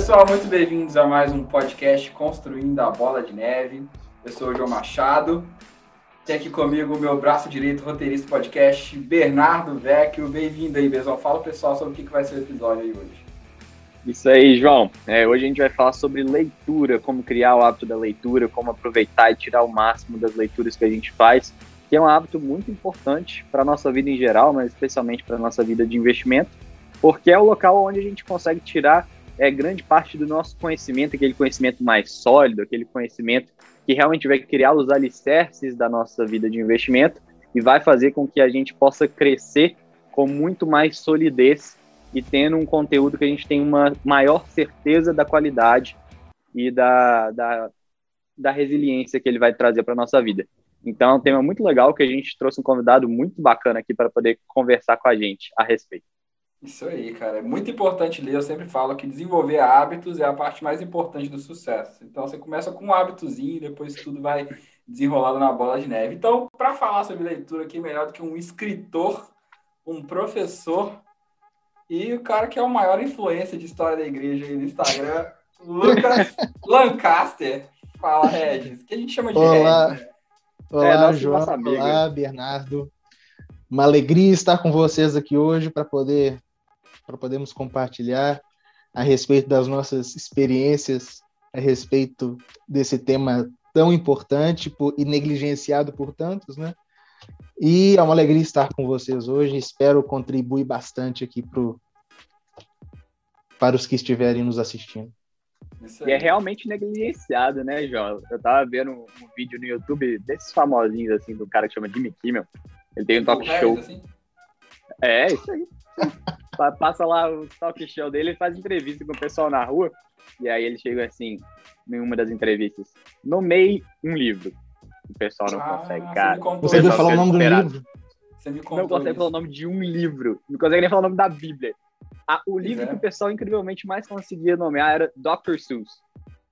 pessoal, muito bem-vindos a mais um podcast Construindo a Bola de Neve. Eu sou o João Machado. Tem aqui comigo o meu braço direito, roteirista podcast, Bernardo Vecchio. Bem-vindo aí, pessoal. Fala pessoal sobre o que vai ser o episódio aí hoje. Isso aí, João. É, hoje a gente vai falar sobre leitura, como criar o hábito da leitura, como aproveitar e tirar o máximo das leituras que a gente faz, que é um hábito muito importante para a nossa vida em geral, mas especialmente para a nossa vida de investimento, porque é o local onde a gente consegue tirar é, grande parte do nosso conhecimento, aquele conhecimento mais sólido, aquele conhecimento que realmente vai criar os alicerces da nossa vida de investimento e vai fazer com que a gente possa crescer com muito mais solidez e tendo um conteúdo que a gente tem uma maior certeza da qualidade e da, da, da resiliência que ele vai trazer para a nossa vida. Então, é um tema muito legal que a gente trouxe um convidado muito bacana aqui para poder conversar com a gente a respeito. Isso aí, cara. É muito importante ler. Eu sempre falo que desenvolver hábitos é a parte mais importante do sucesso. Então, você começa com um hábitozinho, depois tudo vai desenrolado na bola de neve. Então, para falar sobre leitura, aqui melhor do que um escritor, um professor e o cara que é o maior influência de história da igreja aí no Instagram, Lucas Lancaster. Fala, Regis. Que a gente chama de Olá. Regis. Né? Olá, é, João. Olá, Bernardo. Uma alegria estar com vocês aqui hoje para poder para podermos compartilhar a respeito das nossas experiências a respeito desse tema tão importante e negligenciado por tantos, né? E é uma alegria estar com vocês hoje. Espero contribuir bastante aqui pro, para os que estiverem nos assistindo. E é realmente negligenciado, né, João? Eu tava vendo um, um, vídeo no YouTube desses famosinhos, assim, do cara que chama Jimmy Kimmel. Ele tem um talk show. Assim? É, isso aí. Passa lá o talk show dele, ele faz entrevista com o pessoal na rua. E aí ele chega assim, em uma das entrevistas. Nomei um livro o pessoal não ah, consegue, cara. Você viu falar o nome do livro? Você me não consegue isso. falar o nome de um livro. Não consegue nem falar o nome da Bíblia. Ah, o livro é. que o pessoal incrivelmente mais conseguia nomear era Dr. Seuss,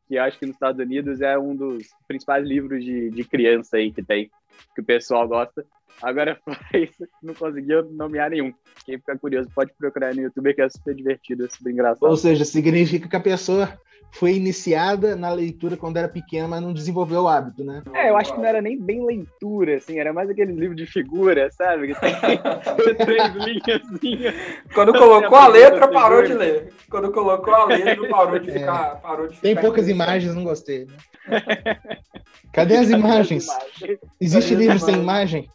que eu acho que nos Estados Unidos é um dos principais livros de, de criança aí que tem, que o pessoal gosta. Agora, isso, não conseguiu nomear nenhum. Quem ficar curioso pode procurar no YouTube, que é super divertido, é super engraçado. Ou seja, significa que a pessoa foi iniciada na leitura quando era pequena, mas não desenvolveu o hábito, né? É, eu acho que não era nem bem leitura, assim, era mais aqueles livros de figura, sabe? Que tem três linhas assim. Quando colocou a letra, parou de ler. Quando colocou a letra, parou de é. ficar. É. Parou de ficar tem poucas imagens, não gostei. Né? Cadê as imagens? Existe livro sem imagem?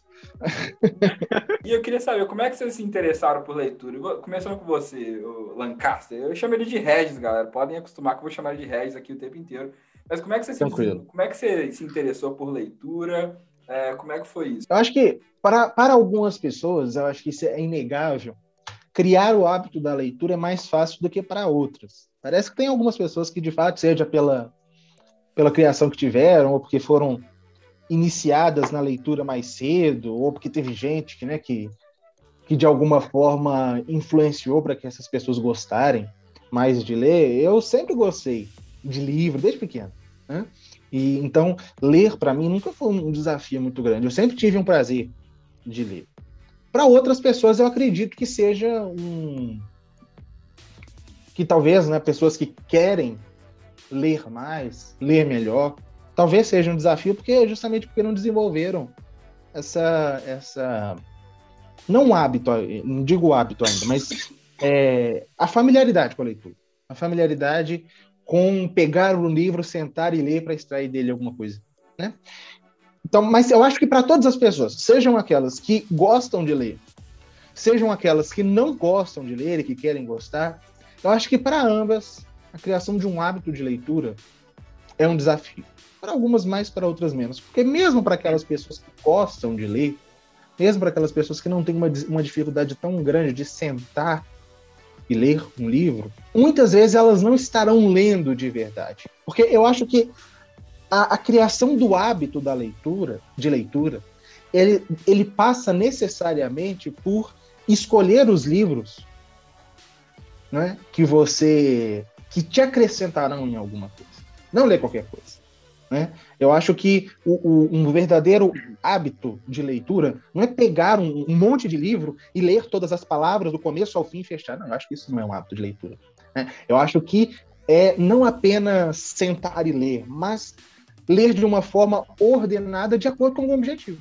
E eu queria saber, como é que vocês se interessaram por leitura? Começando com você, Lancaster. Eu chamo ele de Regis, galera. Podem acostumar que eu vou chamar ele de Regis aqui o tempo inteiro. Mas como é que você, se, como é que você se interessou por leitura? É, como é que foi isso? Eu acho que, para, para algumas pessoas, eu acho que isso é inegável. Criar o hábito da leitura é mais fácil do que para outras. Parece que tem algumas pessoas que, de fato, seja pela, pela criação que tiveram, ou porque foram iniciadas na leitura mais cedo, ou porque teve gente que, né, que, que de alguma forma influenciou para que essas pessoas gostarem mais de ler, eu sempre gostei de livro, desde pequeno. Né? E então ler para mim nunca foi um desafio muito grande. Eu sempre tive um prazer de ler. Para outras pessoas eu acredito que seja um que talvez, né, pessoas que querem ler mais, ler melhor, talvez seja um desafio, porque justamente porque não desenvolveram essa, essa não um hábito, não digo hábito ainda, mas é, a familiaridade com a leitura, a familiaridade com pegar o livro, sentar e ler para extrair dele alguma coisa, né? Então, mas eu acho que para todas as pessoas, sejam aquelas que gostam de ler, sejam aquelas que não gostam de ler e que querem gostar, eu acho que para ambas a criação de um hábito de leitura é um desafio para algumas mais, para outras menos. Porque mesmo para aquelas pessoas que gostam de ler, mesmo para aquelas pessoas que não têm uma, uma dificuldade tão grande de sentar e ler um livro, muitas vezes elas não estarão lendo de verdade. Porque eu acho que a, a criação do hábito da leitura, de leitura, ele, ele passa necessariamente por escolher os livros né, que você que te acrescentarão em alguma coisa. Não ler qualquer coisa. Né? Eu acho que o, o, um verdadeiro hábito de leitura não é pegar um, um, monte de livro e ler todas as palavras do começo ao fim e fechar. Não, eu acho que isso não é um hábito de leitura. Né? Eu acho que é não apenas sentar e ler, mas ler de uma forma ordenada de acordo com o objetivo,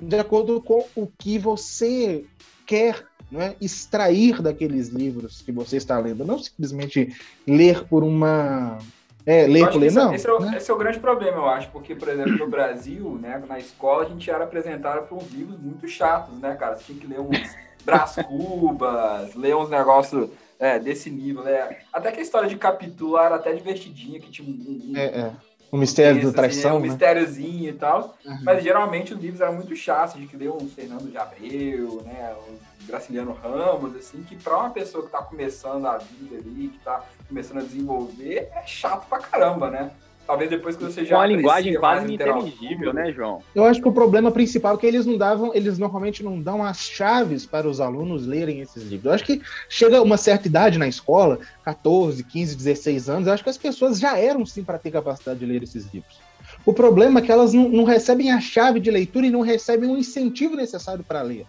de acordo com o que você quer é? extrair daqueles livros que você está lendo, não simplesmente ler por uma é, ler por ler, não. Esse é, o, né? esse é, o, grande problema, eu acho, porque, por exemplo, no Brasil, né, na escola, a gente era apresentado por uns livros muito chatos, né, cara? Você tinha que ler uns Brás Cubas, ler uns negócios é, desse nível, né? Até que a história de Capitula era até divertidinha, que tinha um, um, é, é. O mistério do traição, assim, um né? mistériozinho e tal. Uhum. Mas geralmente os livros eram muito chatos, a gente leu um Fernando de Abreu, né? Um Graciliano Ramos, assim, que para uma pessoa que está começando a vida ali, que está começando a desenvolver, é chato pra caramba, né? Talvez depois que você já. Com uma linguagem quase inteligível, né, João? Eu acho que o problema principal é que eles não davam, eles normalmente não dão as chaves para os alunos lerem esses livros. Eu acho que chega uma certa idade na escola, 14, 15, 16 anos, eu acho que as pessoas já eram sim para ter capacidade de ler esses livros. O problema é que elas não, não recebem a chave de leitura e não recebem o incentivo necessário para ler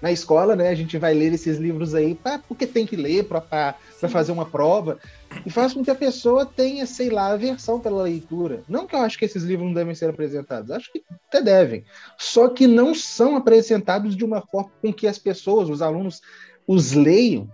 na escola, né? A gente vai ler esses livros aí pra, porque tem que ler para fazer uma prova. E faz com que a pessoa tenha, sei lá, aversão pela leitura. Não que eu acho que esses livros não devem ser apresentados, acho que até devem. Só que não são apresentados de uma forma com que as pessoas, os alunos, os leiam,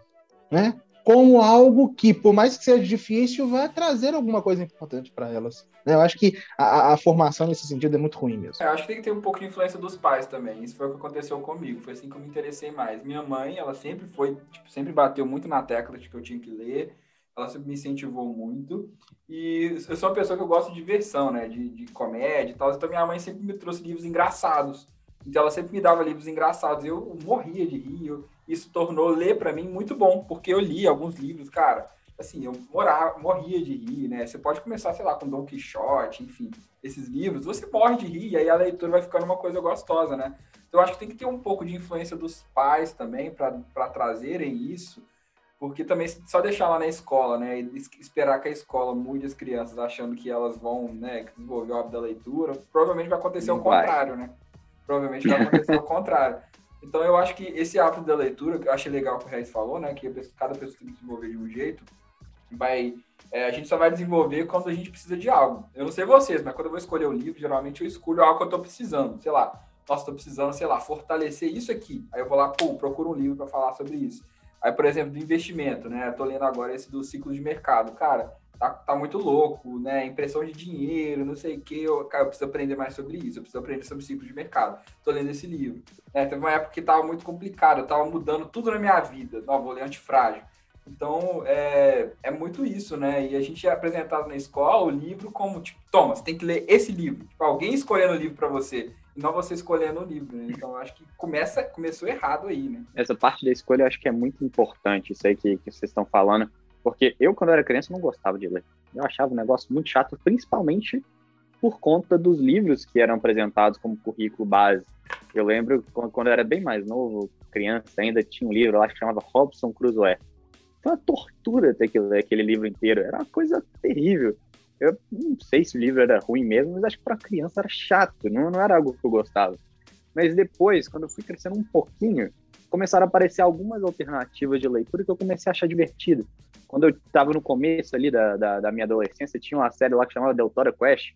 né? Como algo que, por mais que seja difícil, vai trazer alguma coisa importante para elas. Né? Eu acho que a, a, formação nesse sentido é muito ruim mesmo. É, eu acho que tem que ter um pouco de influência dos pais também. Isso foi o que aconteceu comigo. Foi assim que eu me interessei mais. Minha mãe, ela sempre foi, tipo, sempre bateu muito na tecla de que eu tinha que ler. Ela sempre me incentivou muito. E eu sou uma pessoa que eu gosto de diversão, né? De, de comédia e tal. Então minha mãe sempre me trouxe livros engraçados. Então ela sempre me dava livros engraçados. Eu morria de rir. Isso tornou ler para mim muito bom, porque eu li alguns livros, cara, assim, eu morava, morria de rir, né? Você pode começar, sei lá, com Don Quixote, enfim, esses livros, você morre de rir, e aí a leitura vai ficando uma coisa gostosa, né? Então, eu acho que tem que ter um pouco de influência dos pais também para trazerem isso, porque também só deixar lá na escola, né, e esperar que a escola mude as crianças achando que elas vão, né, desenvolver o hábito da leitura, provavelmente vai acontecer Não o vai. contrário, né? Provavelmente vai acontecer o contrário. Então eu acho que esse hábito da leitura, que eu achei legal que o Reis falou, né? Que cada pessoa tem que desenvolver de um jeito, vai. É, a gente só vai desenvolver quando a gente precisa de algo. Eu não sei vocês, mas quando eu vou escolher o um livro, geralmente eu escolho algo que eu estou precisando. Sei lá, nossa, estou precisando, sei lá, fortalecer isso aqui. Aí eu vou lá, pô, procuro um livro para falar sobre isso. Aí, por exemplo, do investimento, né? Tô lendo agora esse do ciclo de mercado. Cara, tá, tá muito louco, né? Impressão de dinheiro, não sei o que. Eu, cara, eu preciso aprender mais sobre isso, eu preciso aprender sobre ciclo de mercado. Tô lendo esse livro. É, teve uma época que tava muito complicado, eu tava mudando tudo na minha vida. Não, vou ler antifrágil. Então, é, é muito isso, né? E a gente é apresentado na escola o livro como, tipo, toma, você tem que ler esse livro. Tipo, alguém escolhendo o livro para você, e não você escolhendo o livro, né? Então, acho que começa, começou errado aí, né? Essa parte da escolha eu acho que é muito importante, isso aí que, que vocês estão falando porque eu, quando era criança, não gostava de ler. Eu achava um negócio muito chato, principalmente por conta dos livros que eram apresentados como currículo base. Eu lembro quando eu era bem mais novo, criança ainda, tinha um livro lá que chamava Robson Crusoe. Foi uma tortura ter que ler aquele livro inteiro. Era uma coisa terrível. Eu não sei se o livro era ruim mesmo, mas acho que para criança era chato, não, não era algo que eu gostava. Mas depois, quando eu fui crescendo um pouquinho, começaram a aparecer algumas alternativas de leitura que eu comecei a achar divertido quando eu estava no começo ali da, da, da, minha adolescência, tinha uma série lá que chamava Deltora Quest.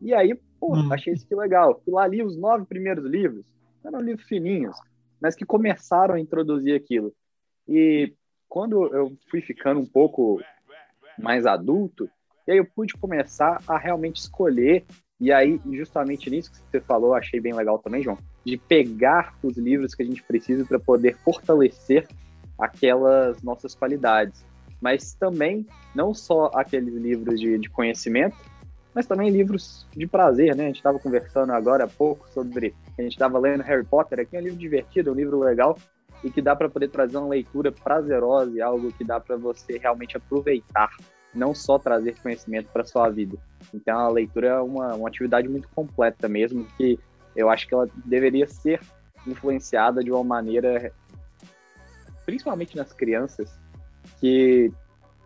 E aí, pô, hum. achei isso que legal. Fui lá li os nove primeiros livros. Eram livros fininhos, mas que começaram a introduzir aquilo. E quando eu fui ficando um pouco mais adulto, e aí eu pude começar a realmente escolher. E aí, justamente nisso que você falou, achei bem legal também, João, de pegar os livros que a gente precisa para poder fortalecer aquelas nossas qualidades mas também não só aqueles livros de, de conhecimento, mas também livros de prazer, né? A gente estava conversando agora há pouco sobre. A gente estava lendo Harry Potter aqui, é um livro divertido, é um livro legal e que dá para poder trazer uma leitura prazerosa e algo que dá para você realmente aproveitar, não só trazer conhecimento para sua vida. Então, a leitura é uma, uma atividade muito completa mesmo, que eu acho que ela deveria ser influenciada de uma maneira, principalmente nas crianças, que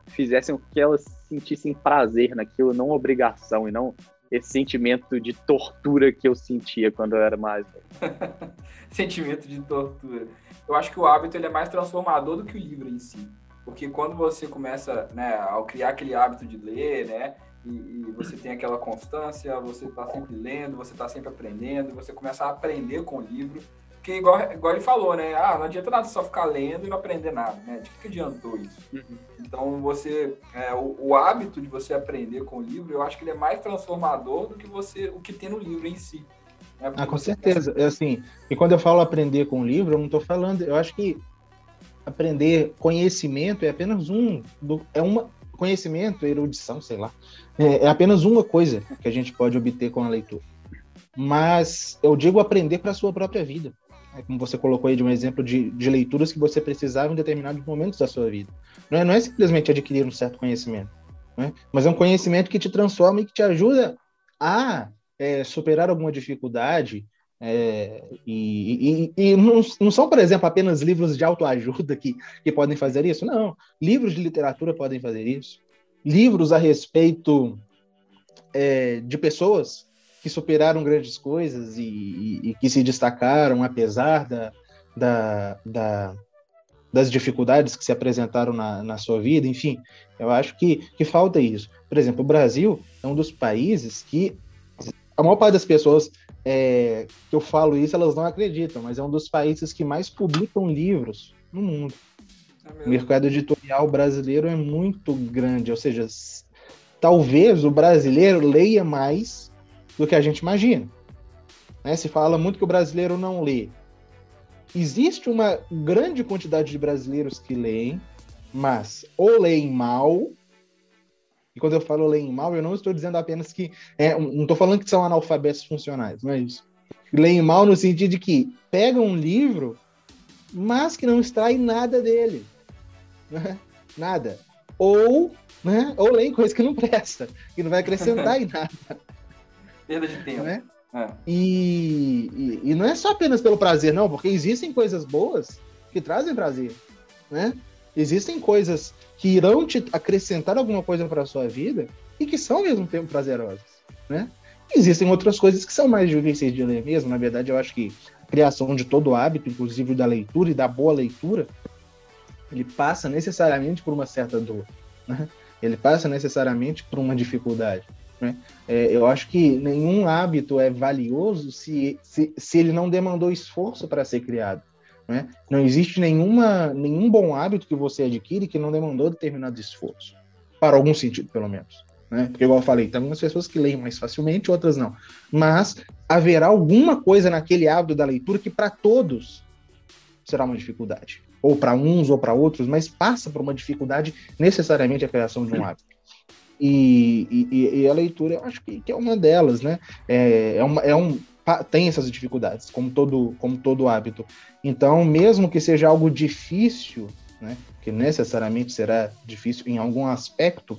fizessem que elas sentissem prazer naquilo, não obrigação, e não esse sentimento de tortura que eu sentia quando eu era mais sentimento de tortura. Eu acho que o hábito ele é mais transformador do que o livro em si. Porque quando você começa, né, ao criar aquele hábito de ler, né, e, e você tem aquela constância, você está sempre lendo, você está sempre aprendendo, você começa a aprender com o livro, porque igual, igual ele falou, né, ah, não adianta nada só ficar lendo e não aprender nada, né, de que adiantou isso? Uhum. Então, você, é, o, o, hábito de você aprender com o livro, eu acho que ele é mais transformador do que você, o que tem no livro em si. Né? Ah, com certeza. É assim, e quando eu falo aprender com o livro, eu não estou falando, eu acho que aprender conhecimento é apenas um, do, é uma conhecimento, erudição, sei lá, é, é apenas uma coisa que a gente pode obter com a leitura. Mas eu digo aprender para a sua própria vida. É como você colocou aí de um exemplo de, de leituras que você precisava em determinados momentos da sua vida. Não é, não é simplesmente adquirir um certo conhecimento, né? mas é um conhecimento que te transforma e que te ajuda a é, superar alguma dificuldade, é, e, e, e não, não, são, por exemplo, apenas livros de autoajuda que, que podem fazer isso. Não. Livros de literatura podem fazer isso. Livros a respeito é, de pessoas que superaram grandes coisas e, e, que se destacaram apesar da, da, da, das dificuldades que se apresentaram na, na sua vida. Enfim, eu acho que, que falta isso. Por exemplo, o Brasil é um dos países que a maior parte das pessoas é, que eu falo isso, elas não acreditam, mas é um dos países que mais publicam livros no mundo. É o mercado editorial brasileiro é muito grande, ou seja, talvez o brasileiro leia mais do que a gente imagina. Né? Se fala muito que o brasileiro não lê. Existe uma grande quantidade de brasileiros que leem, mas ou leem mal, e quando eu falo leem mal, eu não estou dizendo apenas que. É, não estou falando que são analfabetos funcionais, não é isso. Leem mal no sentido de que pegam um livro, mas que não extrai nada dele. Né? Nada. Ou, né? ou leem coisa que não presta, que não vai acrescentar em nada. Perda de tempo. Né? É. E, e, e, não é só apenas pelo prazer, não, porque existem coisas boas que trazem prazer. Né? Existem coisas que irão te acrescentar alguma coisa para a sua vida e que são ao mesmo tempo prazerosas, né? Existem outras coisas que são mais difíceis de ler mesmo. Na verdade, eu acho que a criação de todo hábito, inclusive da leitura e da boa leitura, ele passa necessariamente por uma certa dor, né? Ele passa necessariamente por uma dificuldade. Né? É, eu acho que nenhum hábito é valioso se, se, se ele não demandou esforço para ser criado. Né? Não existe nenhuma, nenhum bom hábito que você adquire que não demandou determinado esforço, para algum sentido, pelo menos. Né? Porque, igual eu falei, tem algumas pessoas que leem mais facilmente, outras não. Mas haverá alguma coisa naquele hábito da leitura que, para todos, será uma dificuldade. Ou para uns ou para outros, mas passa por uma dificuldade necessariamente a criação de um hábito. E, e, e, a leitura, eu acho que, que, é uma delas, né? É, é, uma, é um, tem essas dificuldades, como todo, como todo hábito. Então, mesmo que seja algo difícil, né, que necessariamente será difícil em algum aspecto,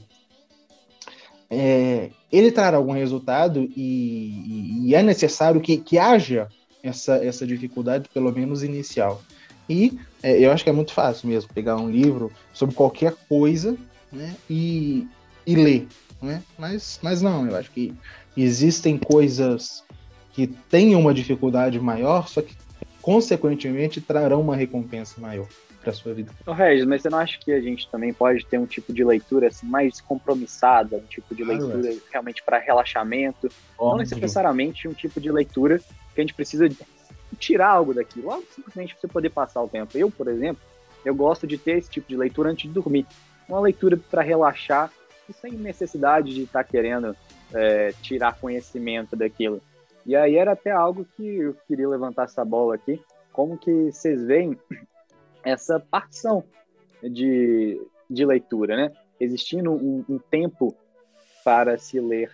é, ele trará algum resultado e, e é necessário que, que haja essa, essa dificuldade, pelo menos inicial. E é, eu acho que é muito fácil mesmo pegar um livro sobre qualquer coisa né, e, e ler. Né? Mas, mas não, eu acho que existem coisas que tenham uma dificuldade maior, só que consequentemente trarão uma recompensa maior para sua vida. Ô, Regis, mas você não acha que a gente também pode ter um tipo de leitura assim, mais compromissada, um tipo de leitura ah, realmente para relaxamento, Óbvio. não necessariamente um tipo de leitura que a gente precisa tirar algo daquilo, algo simplesmente para você poder passar o tempo. Eu, por exemplo, eu gosto de ter esse tipo de leitura antes de dormir, uma leitura para relaxar e sem necessidade de estar tá querendo é, tirar conhecimento daquilo. E aí era até algo que eu queria levantar essa bola aqui, como que vocês veem essa partição de, de leitura, né? Existindo um, um tempo para se ler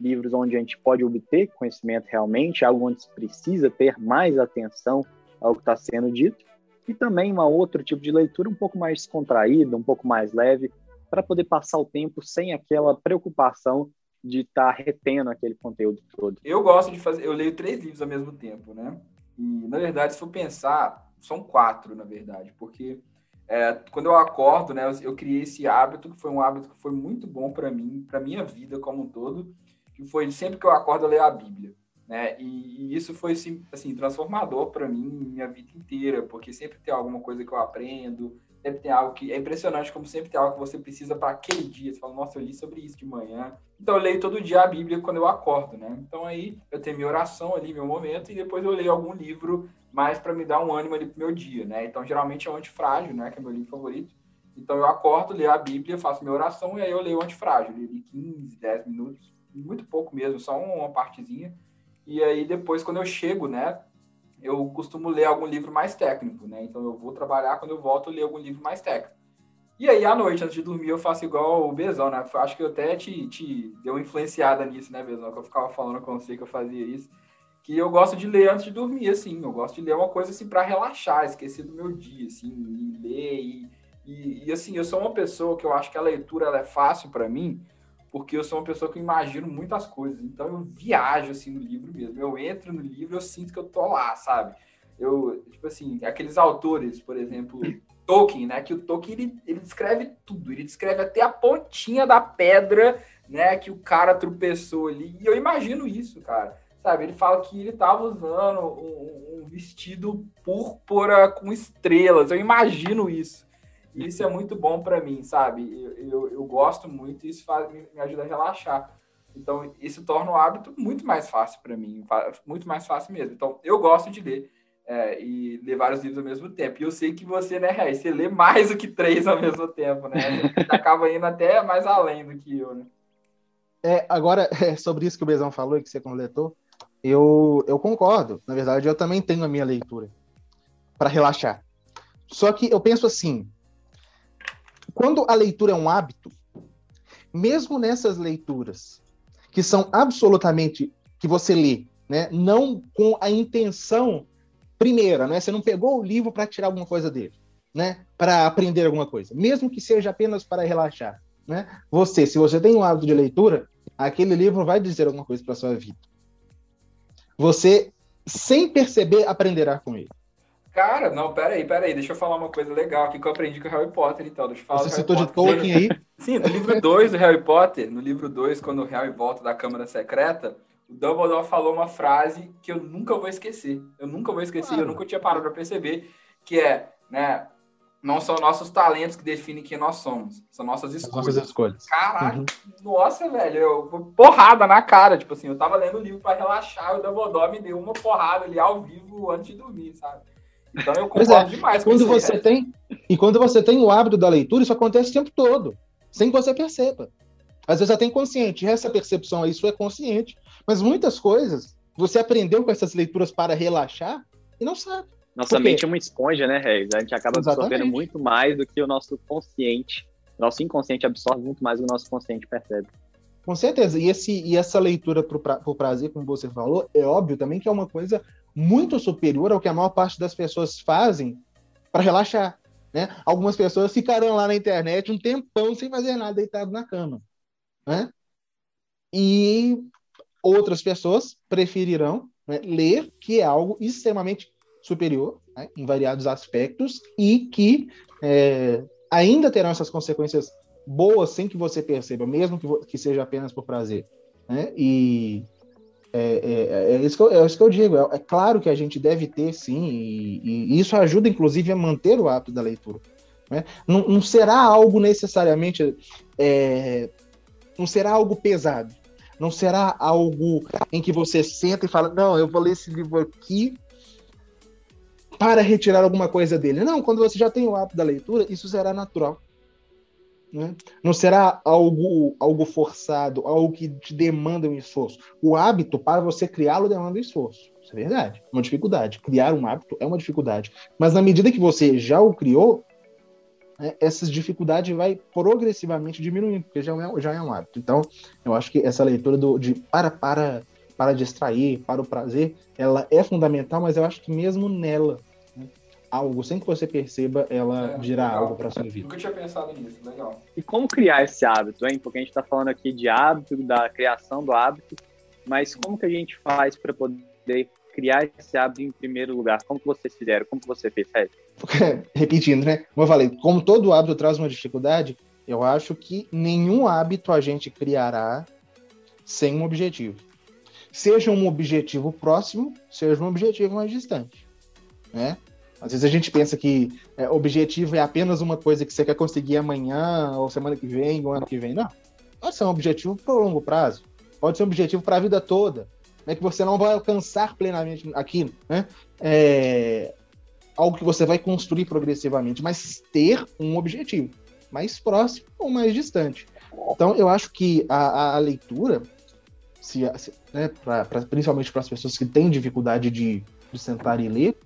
livros onde a gente pode obter conhecimento realmente, algo onde se precisa ter mais atenção ao que está sendo dito, e também uma outro tipo de leitura um pouco mais descontraída, um pouco mais leve, para poder passar o tempo sem aquela preocupação de estar tá retendo aquele conteúdo todo. Eu gosto de fazer, eu leio três livros ao mesmo tempo, né? E na verdade, se for pensar, são quatro, na verdade, porque é, quando eu acordo, né, eu, eu, criei esse hábito que foi um hábito que foi muito bom para mim, para minha vida como um todo, que foi sempre que eu acordo eu leio a Bíblia, né? E, e isso foi assim, transformador para mim minha vida inteira, porque sempre tem alguma coisa que eu aprendo, sempre tem algo que é impressionante como sempre tem algo que você precisa para aquele dia. Você fala, nossa, eu li sobre isso de manhã. Então eu leio todo dia a Bíblia quando eu acordo, né? Então aí eu tenho minha oração ali, meu momento, e depois eu leio algum livro mais para me dar um ânimo ali pro meu dia, né? Então geralmente é o Antifrágil, né? Que é meu livro favorito. Então eu acordo, leio a Bíblia, faço minha oração e aí eu leio o Antifrágil. Eu li 15, 10 minutos, muito pouco mesmo, só uma partezinha. E aí depois, quando eu chego, né? Eu costumo ler algum livro mais técnico, né? Então eu vou trabalhar, quando eu volto, eu leio algum livro mais técnico. E aí, à noite, antes de dormir, eu faço igual o Bezão, né? Acho que eu até te, te deu influenciada nisso, né, Bezão? Que eu ficava falando com você que eu fazia isso. Que eu gosto de ler antes de dormir, assim. Eu gosto de ler uma coisa, assim, para relaxar, esquecer do meu dia, assim, e ler. E, e, e, assim, eu sou uma pessoa que eu acho que a leitura é fácil para mim, porque eu sou uma pessoa que imagino muitas coisas. Então eu viajo assim no livro mesmo. Eu entro no livro, eu sinto que eu tô lá, sabe? Eu, tipo assim, aqueles autores, por exemplo, Tolkien, né? Que o Tolkien ele, ele descreve tudo, ele descreve até a pontinha da pedra, né? Que o cara tropeçou ali. E eu imagino isso, cara. Sabe? Ele fala que ele tava usando um, um vestido púrpura com estrelas. Eu imagino isso. Isso é muito bom para mim, sabe? Eu, eu, eu, gosto muito e isso faz, me, me ajuda a relaxar. Então, isso torna o hábito muito mais fácil para mim, muito mais fácil mesmo. Então, eu gosto de ler é, e ler vários livros ao mesmo tempo. E eu sei que você, né, Ré, você lê mais do que três ao mesmo tempo, né? Você acaba indo até mais além do que eu, né? É, agora, é, sobre isso que o Bezão falou e que você completou, eu, eu concordo. Na verdade, eu também tenho a minha leitura para relaxar. Só que eu penso assim, quando a leitura é um hábito, mesmo nessas leituras que são absolutamente que você lê, né, não com a intenção primeira, né, você não pegou o livro para tirar alguma coisa dele, né, para aprender alguma coisa, mesmo que seja apenas para relaxar, né, você, se você tem um hábito de leitura, aquele livro vai dizer alguma coisa para sua vida. Você, sem perceber, aprenderá com ele. Cara, não, peraí, peraí, deixa eu falar uma coisa legal aqui que eu aprendi com o Harry Potter, então. Deixa eu falar Você citou de Tolkien aí? Sim, no livro 2 do Harry Potter, no livro 2, quando o Harry volta da Câmara Secreta, o Dumbledore falou uma frase que eu nunca vou esquecer. Eu nunca vou esquecer, claro. eu nunca tinha parado para perceber, que é, né, não são nossos talentos que definem quem nós somos, são nossas escolhas. Nossas escolhas. Caralho, uhum. nossa, velho, eu porrada na cara, tipo assim, eu tava lendo o livro para relaxar, e o Dumbledore me deu uma porrada ali ao vivo antes de dormir, sabe? Então eu concordo é, demais com quando você tem E quando você tem o hábito da leitura, isso acontece o tempo todo, sem que você perceba. Às vezes até inconsciente, essa percepção aí, isso é consciente. Mas muitas coisas você aprendeu com essas leituras para relaxar e não sabe. Nossa mente é uma esponja, né, Reis? A gente acaba Exatamente. absorvendo muito mais do que o nosso consciente. Nosso inconsciente absorve muito mais do que o nosso consciente percebe. Com certeza. E, esse, e essa leitura por, pra, por prazer, como você falou, é óbvio também que é uma coisa muito superior ao que a maior parte das pessoas fazem para relaxar. Né? Algumas pessoas ficarão lá na internet um tempão sem fazer nada, deitado na cama. Né? E outras pessoas preferirão né, ler, que é algo extremamente superior né, em variados aspectos e que é, ainda terão essas consequências boas sem que você perceba, mesmo que, que seja apenas por prazer. Né? E é, é, é, isso que eu, é isso que eu digo. É, é, claro que a gente deve ter, sim, e, e, isso ajuda, inclusive, a manter o hábito da leitura. Né? Não, não, será algo necessariamente. É, não será algo pesado. Não será algo em que você senta e fala: Não, eu vou ler esse livro aqui para retirar alguma coisa dele. Não, quando você já tem o hábito da leitura, isso será natural. Né? Não será algo, algo forçado, algo que te demanda um esforço. O hábito, para você criá-lo, demanda um esforço. Isso é verdade. Uma dificuldade. Criar um hábito é uma dificuldade. Mas na medida que você já o criou, né, essas dificuldades vai progressivamente diminuindo, porque já é, já é um hábito. Então, eu acho que essa leitura do, de para, para, para distrair, para o prazer, ela é fundamental, mas eu acho que mesmo nela, algo, sem que você perceba, ela é, virar legal. algo para sua vida. Nunca tinha pensado nisso, legal. E como criar esse hábito, hein? Porque a gente está falando aqui de hábito, da criação do hábito, mas como que a gente faz para poder criar esse hábito em primeiro lugar? Como que vocês fizeram? Como que você fez, Fred? Repetindo, né? Como eu falei, como todo hábito traz uma dificuldade, eu acho que nenhum hábito a gente criará sem um objetivo. Seja um objetivo próximo, seja um objetivo mais distante, né? Às vezes a gente pensa que é, objetivo é apenas uma coisa que você quer conseguir amanhã, ou semana que vem, ou ano que vem. Não. Pode ser um objetivo para o longo prazo. Pode ser um objetivo para a vida toda. Né, que você não vai alcançar plenamente aquilo. Né? É, algo que você vai construir progressivamente, mas ter um objetivo mais próximo ou mais distante. Então, eu acho que a, a leitura, se, se né, pra, pra, principalmente para as pessoas que têm dificuldade de, de sentar e ler,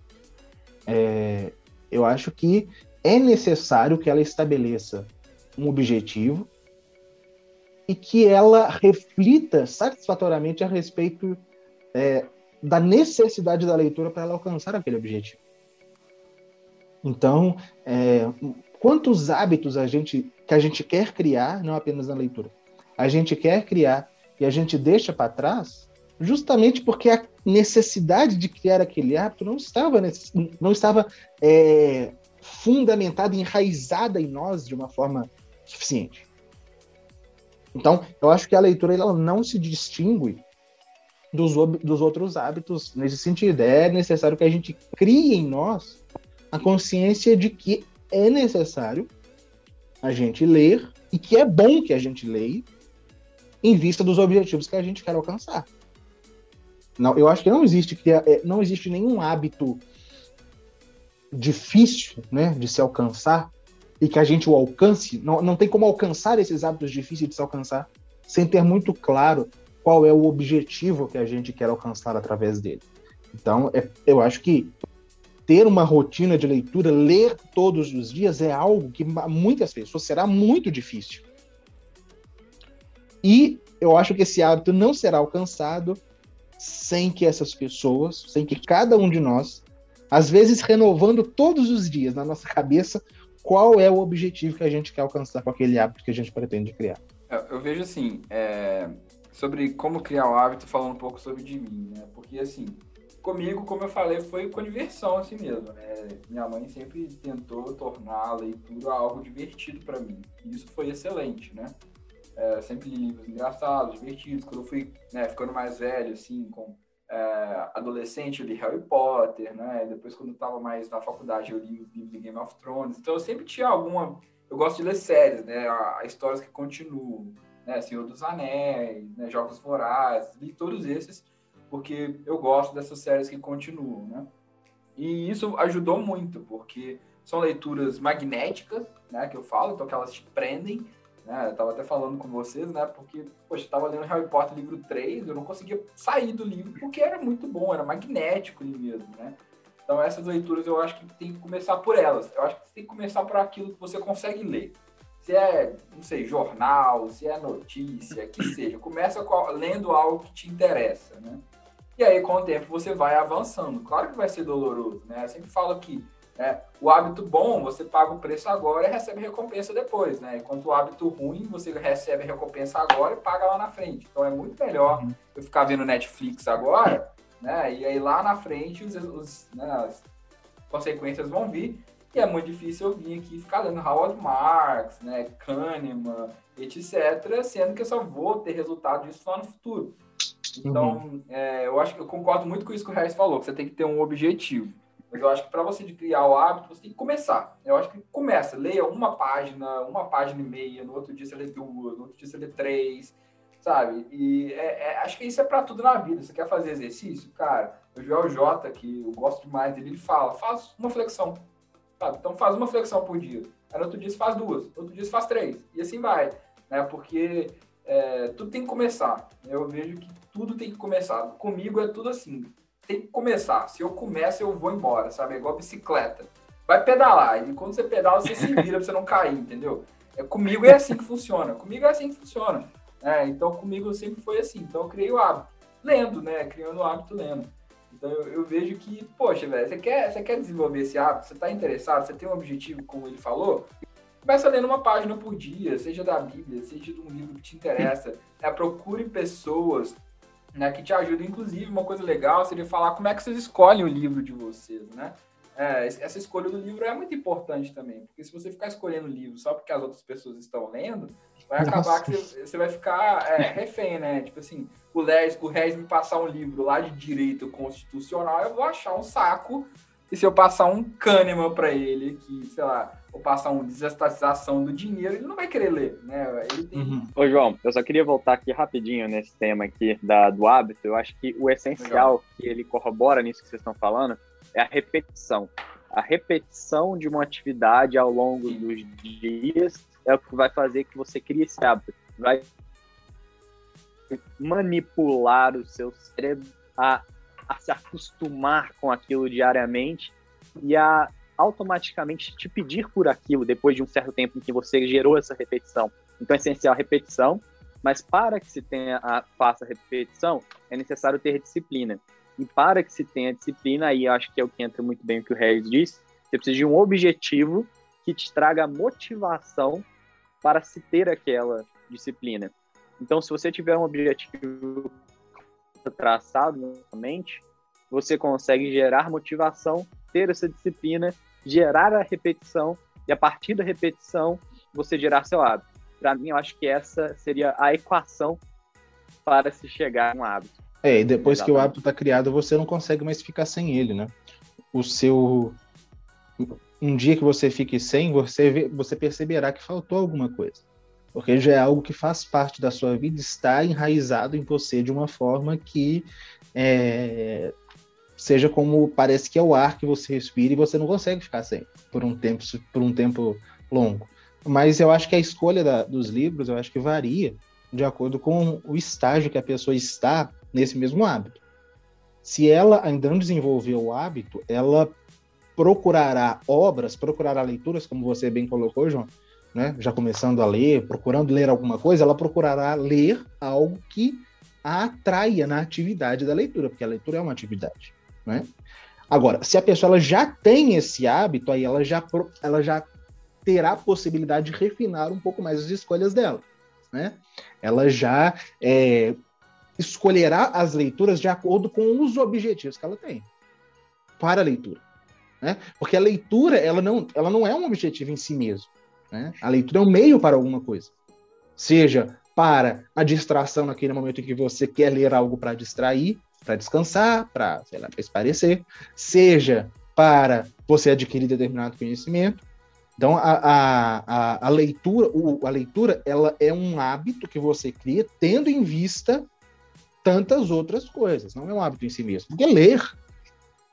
é, eu acho que é necessário que ela estabeleça um objetivo e que ela reflita satisfatoriamente a respeito é, da necessidade da leitura para ela alcançar aquele objetivo. Então, é, quantos hábitos a gente que a gente quer criar, não apenas na leitura, a gente quer criar e a gente deixa para trás, justamente porque a necessidade de criar aquele hábito não estava não estava é, fundamentada, enraizada em nós de uma forma suficiente. Então, eu acho que a leitura ela não se distingue dos, dos outros hábitos nesse sentido. É necessário que a gente crie em nós a consciência de que é necessário a gente ler e que é bom que a gente leia em vista dos objetivos que a gente quer alcançar. Não, eu acho que não existe é, não existe nenhum hábito difícil, né, de se alcançar e que a gente o alcance. Não, não tem como alcançar esses hábitos difíceis de se alcançar sem ter muito claro qual é o objetivo que a gente quer alcançar através dele. Então, é, eu acho que ter uma rotina de leitura, ler todos os dias, é algo que muitas pessoas será muito difícil. E eu acho que esse hábito não será alcançado sem que essas pessoas, sem que cada um de nós, às vezes renovando todos os dias na nossa cabeça qual é o objetivo que a gente quer alcançar com aquele hábito que a gente pretende criar. Eu vejo assim, é, sobre como criar o hábito, falando um pouco sobre de mim, né? Porque assim, comigo, como eu falei, foi com diversão assim mesmo, né? Minha mãe sempre tentou tornar a leitura algo divertido para mim. E isso foi excelente, né? É, sempre li livros engraçados, divertidos. Quando eu fui né, ficando mais velho, assim, com é, adolescente, eu li Harry Potter, né? Depois, quando eu tava mais na faculdade, eu li os livros de Game of Thrones. Então, eu sempre tinha alguma... Eu gosto de ler séries, né? Histórias que continuam, né? Senhor dos Anéis, né? Jogos Vorazes, li todos esses porque eu gosto dessas séries que continuam, né? E isso ajudou muito, porque são leituras magnéticas, né, que eu falo, então que elas te prendem, né? Eu tava até falando com vocês, né, porque, poxa, eu tava lendo Harry Potter livro 3, eu não conseguia sair do livro porque era muito bom, era magnético ali mesmo, né? Então essas leituras eu acho que tem que começar por elas. Eu acho que tem que começar por aquilo que você consegue ler. Se é, não sei, jornal, se é notícia, que seja. Começa lendo algo que te interessa, né? E aí, com o tempo, você vai avançando. Claro que vai ser doloroso, né? Eu sempre falo que né, o hábito bom, você paga o preço agora e recebe recompensa depois, né? Enquanto o hábito ruim, você recebe recompensa agora e paga lá na frente. Então, é muito melhor uhum. eu ficar vendo Netflix agora, né? E aí, lá na frente, os, os né, as consequências vão vir. E é muito difícil eu vir aqui ficar lendo Howard Marks, né, Kahneman, etc., sendo que eu só vou ter resultado disso lá no futuro. Então, uhum. é, eu acho que eu concordo muito com isso que o Reis falou, que você tem que ter um objetivo. Mas eu acho que para você criar o hábito, você tem que começar. Eu acho que começa, leia uma página, uma página e meia, no outro dia você lê duas, no outro dia você lê três, sabe? E é, é, acho que isso é para tudo na vida. Você quer fazer exercício? Cara, o Joel J, que eu gosto demais dele, ele fala, faz uma flexão, sabe? Então faz uma flexão por dia. Aí no outro dia você faz duas, no outro dia você faz três. E assim vai, né? Porque é, tudo tem que começar. Eu vejo que tudo tem que começar. Comigo é tudo assim. Tem que começar. Se eu começo, eu vou embora, sabe? É igual bicicleta. Vai pedalar. E quando você pedala, você se vira pra você não cair, entendeu? É, comigo é assim que funciona. Comigo é assim que funciona. É, então, comigo sempre foi assim. Então, eu criei o hábito. Lendo, né? Criando o hábito lendo. Então, eu, eu vejo que, poxa, velho, você quer, você quer desenvolver esse hábito? Você tá interessado? Você tem um objetivo, como ele falou? Começa lendo uma página por dia, seja da Bíblia, seja de um livro que te interessa. Né? Procure pessoas né, que te ajudam. Inclusive, uma coisa legal seria falar como é que vocês escolhem o livro de vocês, né? É, essa escolha do livro é muito importante também, porque se você ficar escolhendo o livro só porque as outras pessoas estão lendo, vai acabar Nossa. que você, você, vai ficar é, refém, né? Tipo assim, o Reis, o Reis me passar um livro lá de direito constitucional, eu vou achar um saco E se eu passar um Kahneman para ele, que, sei lá, ou passar uma desestatização do dinheiro, ele não vai querer ler, né? Ele tem... uhum. Ô, João, eu só queria voltar aqui rapidinho nesse tema aqui da, do hábito. Eu acho que o essencial Legal. que ele corrobora nisso que vocês estão falando é a repetição. A repetição de uma atividade ao longo Sim. dos dias é o que vai fazer que você crie esse hábito. Vai manipular o seu cérebro a, a se acostumar com aquilo diariamente e a automaticamente te pedir por aquilo depois de um certo tempo em que você gerou essa repetição. Então é essencial a repetição, mas para que se tenha a, faça a repetição, é necessário ter disciplina. E para que se tenha disciplina, aí acho que é o que entra muito bem o que o Regis disse, você precisa de um objetivo que te traga motivação para se ter aquela disciplina. Então, se você tiver um objetivo traçado na mente, você consegue gerar motivação, ter essa disciplina gerar a repetição e a partir da repetição você gerar seu hábito. Para mim, eu acho que essa seria a equação para se chegar a um hábito. É, e depois Exatamente. que o hábito está criado, você não consegue mais ficar sem ele, né? O seu. Um dia que você fique sem, você, vê, você perceberá que faltou alguma coisa. Porque já é algo que faz parte da sua vida, está enraizado em você de uma forma que é, seja como parece que é o ar que você respira e você não consegue ficar sem por um tempo por um tempo longo. Mas eu acho que a escolha da, dos livros, eu acho que varia de acordo com o estágio que a pessoa está nesse mesmo hábito. Se ela ainda não desenvolveu o hábito, ela procurará obras, procurará leituras, como você bem colocou, João, né? já começando a ler, procurando ler alguma coisa, ela procurará ler algo que a atraia na atividade da leitura, porque a leitura é uma atividade. Né? Agora, se a pessoa ela já tem esse hábito, aí ela já, ela já terá a possibilidade de refinar um pouco mais as escolhas dela. Né? Ela já é, escolherá as leituras de acordo com os objetivos que ela tem para a leitura. Né? Porque a leitura ela não, ela não é um objetivo em si mesmo. Né? A leitura é um meio para alguma coisa. Seja para a distração naquele momento em que você quer ler algo para distrair, para descansar, para, sei lá, para esparecer, seja para você adquirir determinado conhecimento. Então, a, a, a, a leitura, o, a leitura, ela é um hábito que você cria tendo em vista tantas outras coisas. Não é um hábito em si mesmo. Porque ler,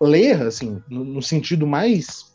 ler, assim, no, no sentido mais,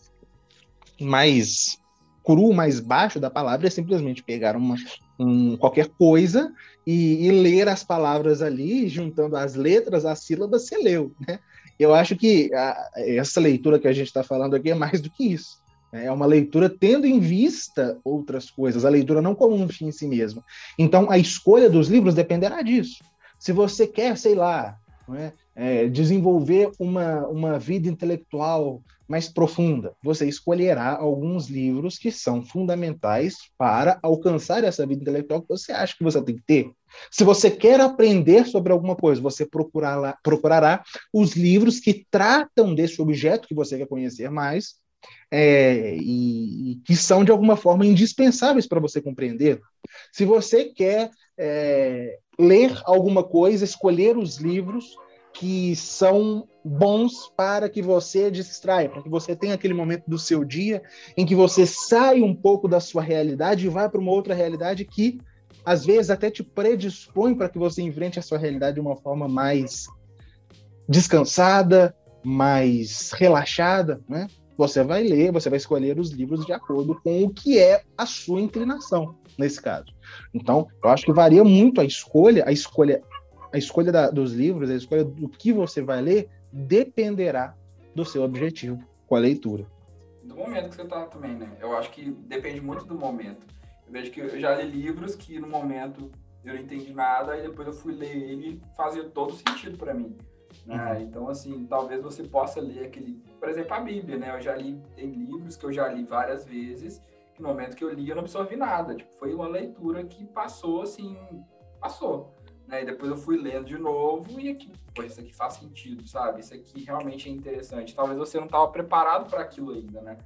mais cru, mais baixo da palavra, é simplesmente pegar uma, um, qualquer coisa e, e, ler as palavras ali, juntando as letras, as sílabas, você leu, né? Eu acho que a, essa leitura que a gente está falando aqui é mais do que isso. Né? É uma leitura tendo em vista outras coisas, a leitura não como um fim em si mesmo. Então, a escolha dos livros dependerá disso. Se você quer, sei lá, é, é, desenvolver uma, uma vida intelectual mais profunda. Você escolherá alguns livros que são fundamentais para alcançar essa vida intelectual que você acha que você tem que ter. Se você quer aprender sobre alguma coisa, você procurará, procurará os livros que tratam desse objeto que você quer conhecer mais é, e, e, que são, de alguma forma, indispensáveis para você compreender. Se você quer é, ler alguma coisa, escolher os livros que são bons para que você distraia, para que você tenha aquele momento do seu dia em que você sai um pouco da sua realidade e vai para uma outra realidade que às vezes até te predispõe para que você enfrente a sua realidade de uma forma mais descansada, mais relaxada, né? Você vai ler, você vai escolher os livros de acordo com o que é a sua inclinação nesse caso. Então, eu acho que varia muito a escolha, a escolha a escolha da, dos livros, a escolha do que você vai ler, dependerá do seu objetivo com a leitura. Do momento que você está também, né? Eu acho que depende muito do momento. Eu vejo que eu já li livros que no momento eu não entendi nada, e depois eu fui ler ele fazia todo sentido para mim. Né? Uhum. Então, assim, talvez você possa ler aquele. Por exemplo, a Bíblia, né? Eu já li, tem livros que eu já li várias vezes, que no momento que eu li eu não absorvi nada. Tipo, foi uma leitura que passou, assim, passou. Né? E depois eu fui lendo de novo e aqui, pô, isso aqui faz sentido, sabe? Isso aqui realmente é interessante. Talvez você não estava preparado para aquilo ainda, né?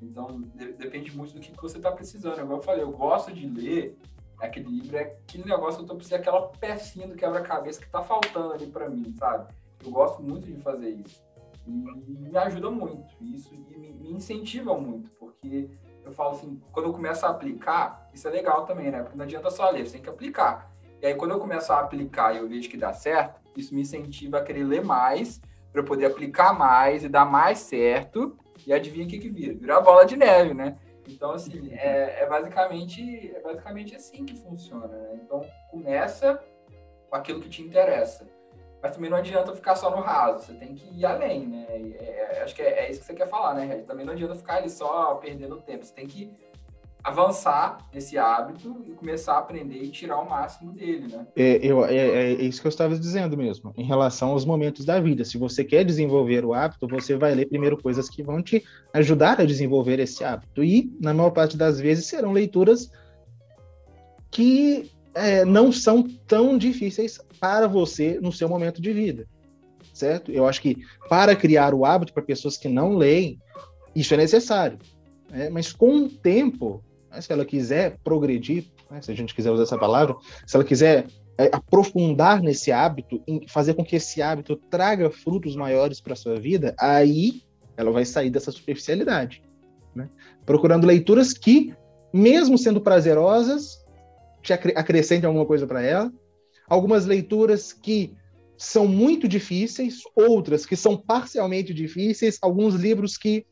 Então, de, depende muito do que, que você está precisando. Igual eu falei, eu gosto de ler aquele livro, é aquele negócio que eu tô precisando, aquela pecinha do quebra-cabeça que está faltando ali para mim, sabe? Eu gosto muito de fazer isso. E me ajuda muito. Isso me, me incentiva muito, porque eu falo assim, quando eu começo a aplicar, isso é legal também, né? Porque não adianta só ler, você tem que aplicar. E aí, quando eu começo a aplicar e eu vejo que dá certo, isso me incentiva a querer ler mais, para eu poder aplicar mais e dar mais certo. E adivinha o que, que vira? Vira a bola de neve, né? Então, assim, é, é, basicamente, é basicamente assim que funciona. Né? Então, começa com aquilo que te interessa. Mas também não adianta ficar só no raso, você tem que ir além, né? É, é, acho que é, é, isso que você quer falar, né? Também não adianta ficar ali só perdendo tempo, você tem que avançar nesse hábito e começar a aprender e tirar o máximo dele, né? É, eu, é, é, isso que eu estava dizendo mesmo, em relação aos momentos da vida. Se você quer desenvolver o hábito, você vai ler primeiro coisas que vão te ajudar a desenvolver esse hábito. E, na maior parte das vezes, serão leituras que é, não são tão difíceis para você no seu momento de vida, certo? Eu acho que para criar o hábito para pessoas que não leem, isso é necessário. Né? Mas com o tempo, né, se ela quiser progredir, né, se a gente quiser usar essa palavra, se ela quiser é, aprofundar nesse hábito, fazer com que esse hábito traga frutos maiores para sua vida, aí ela vai sair dessa superficialidade, né? procurando leituras que, mesmo sendo prazerosas, te acrescentem alguma coisa para ela, algumas leituras que são muito difíceis, outras que são parcialmente difíceis, alguns livros que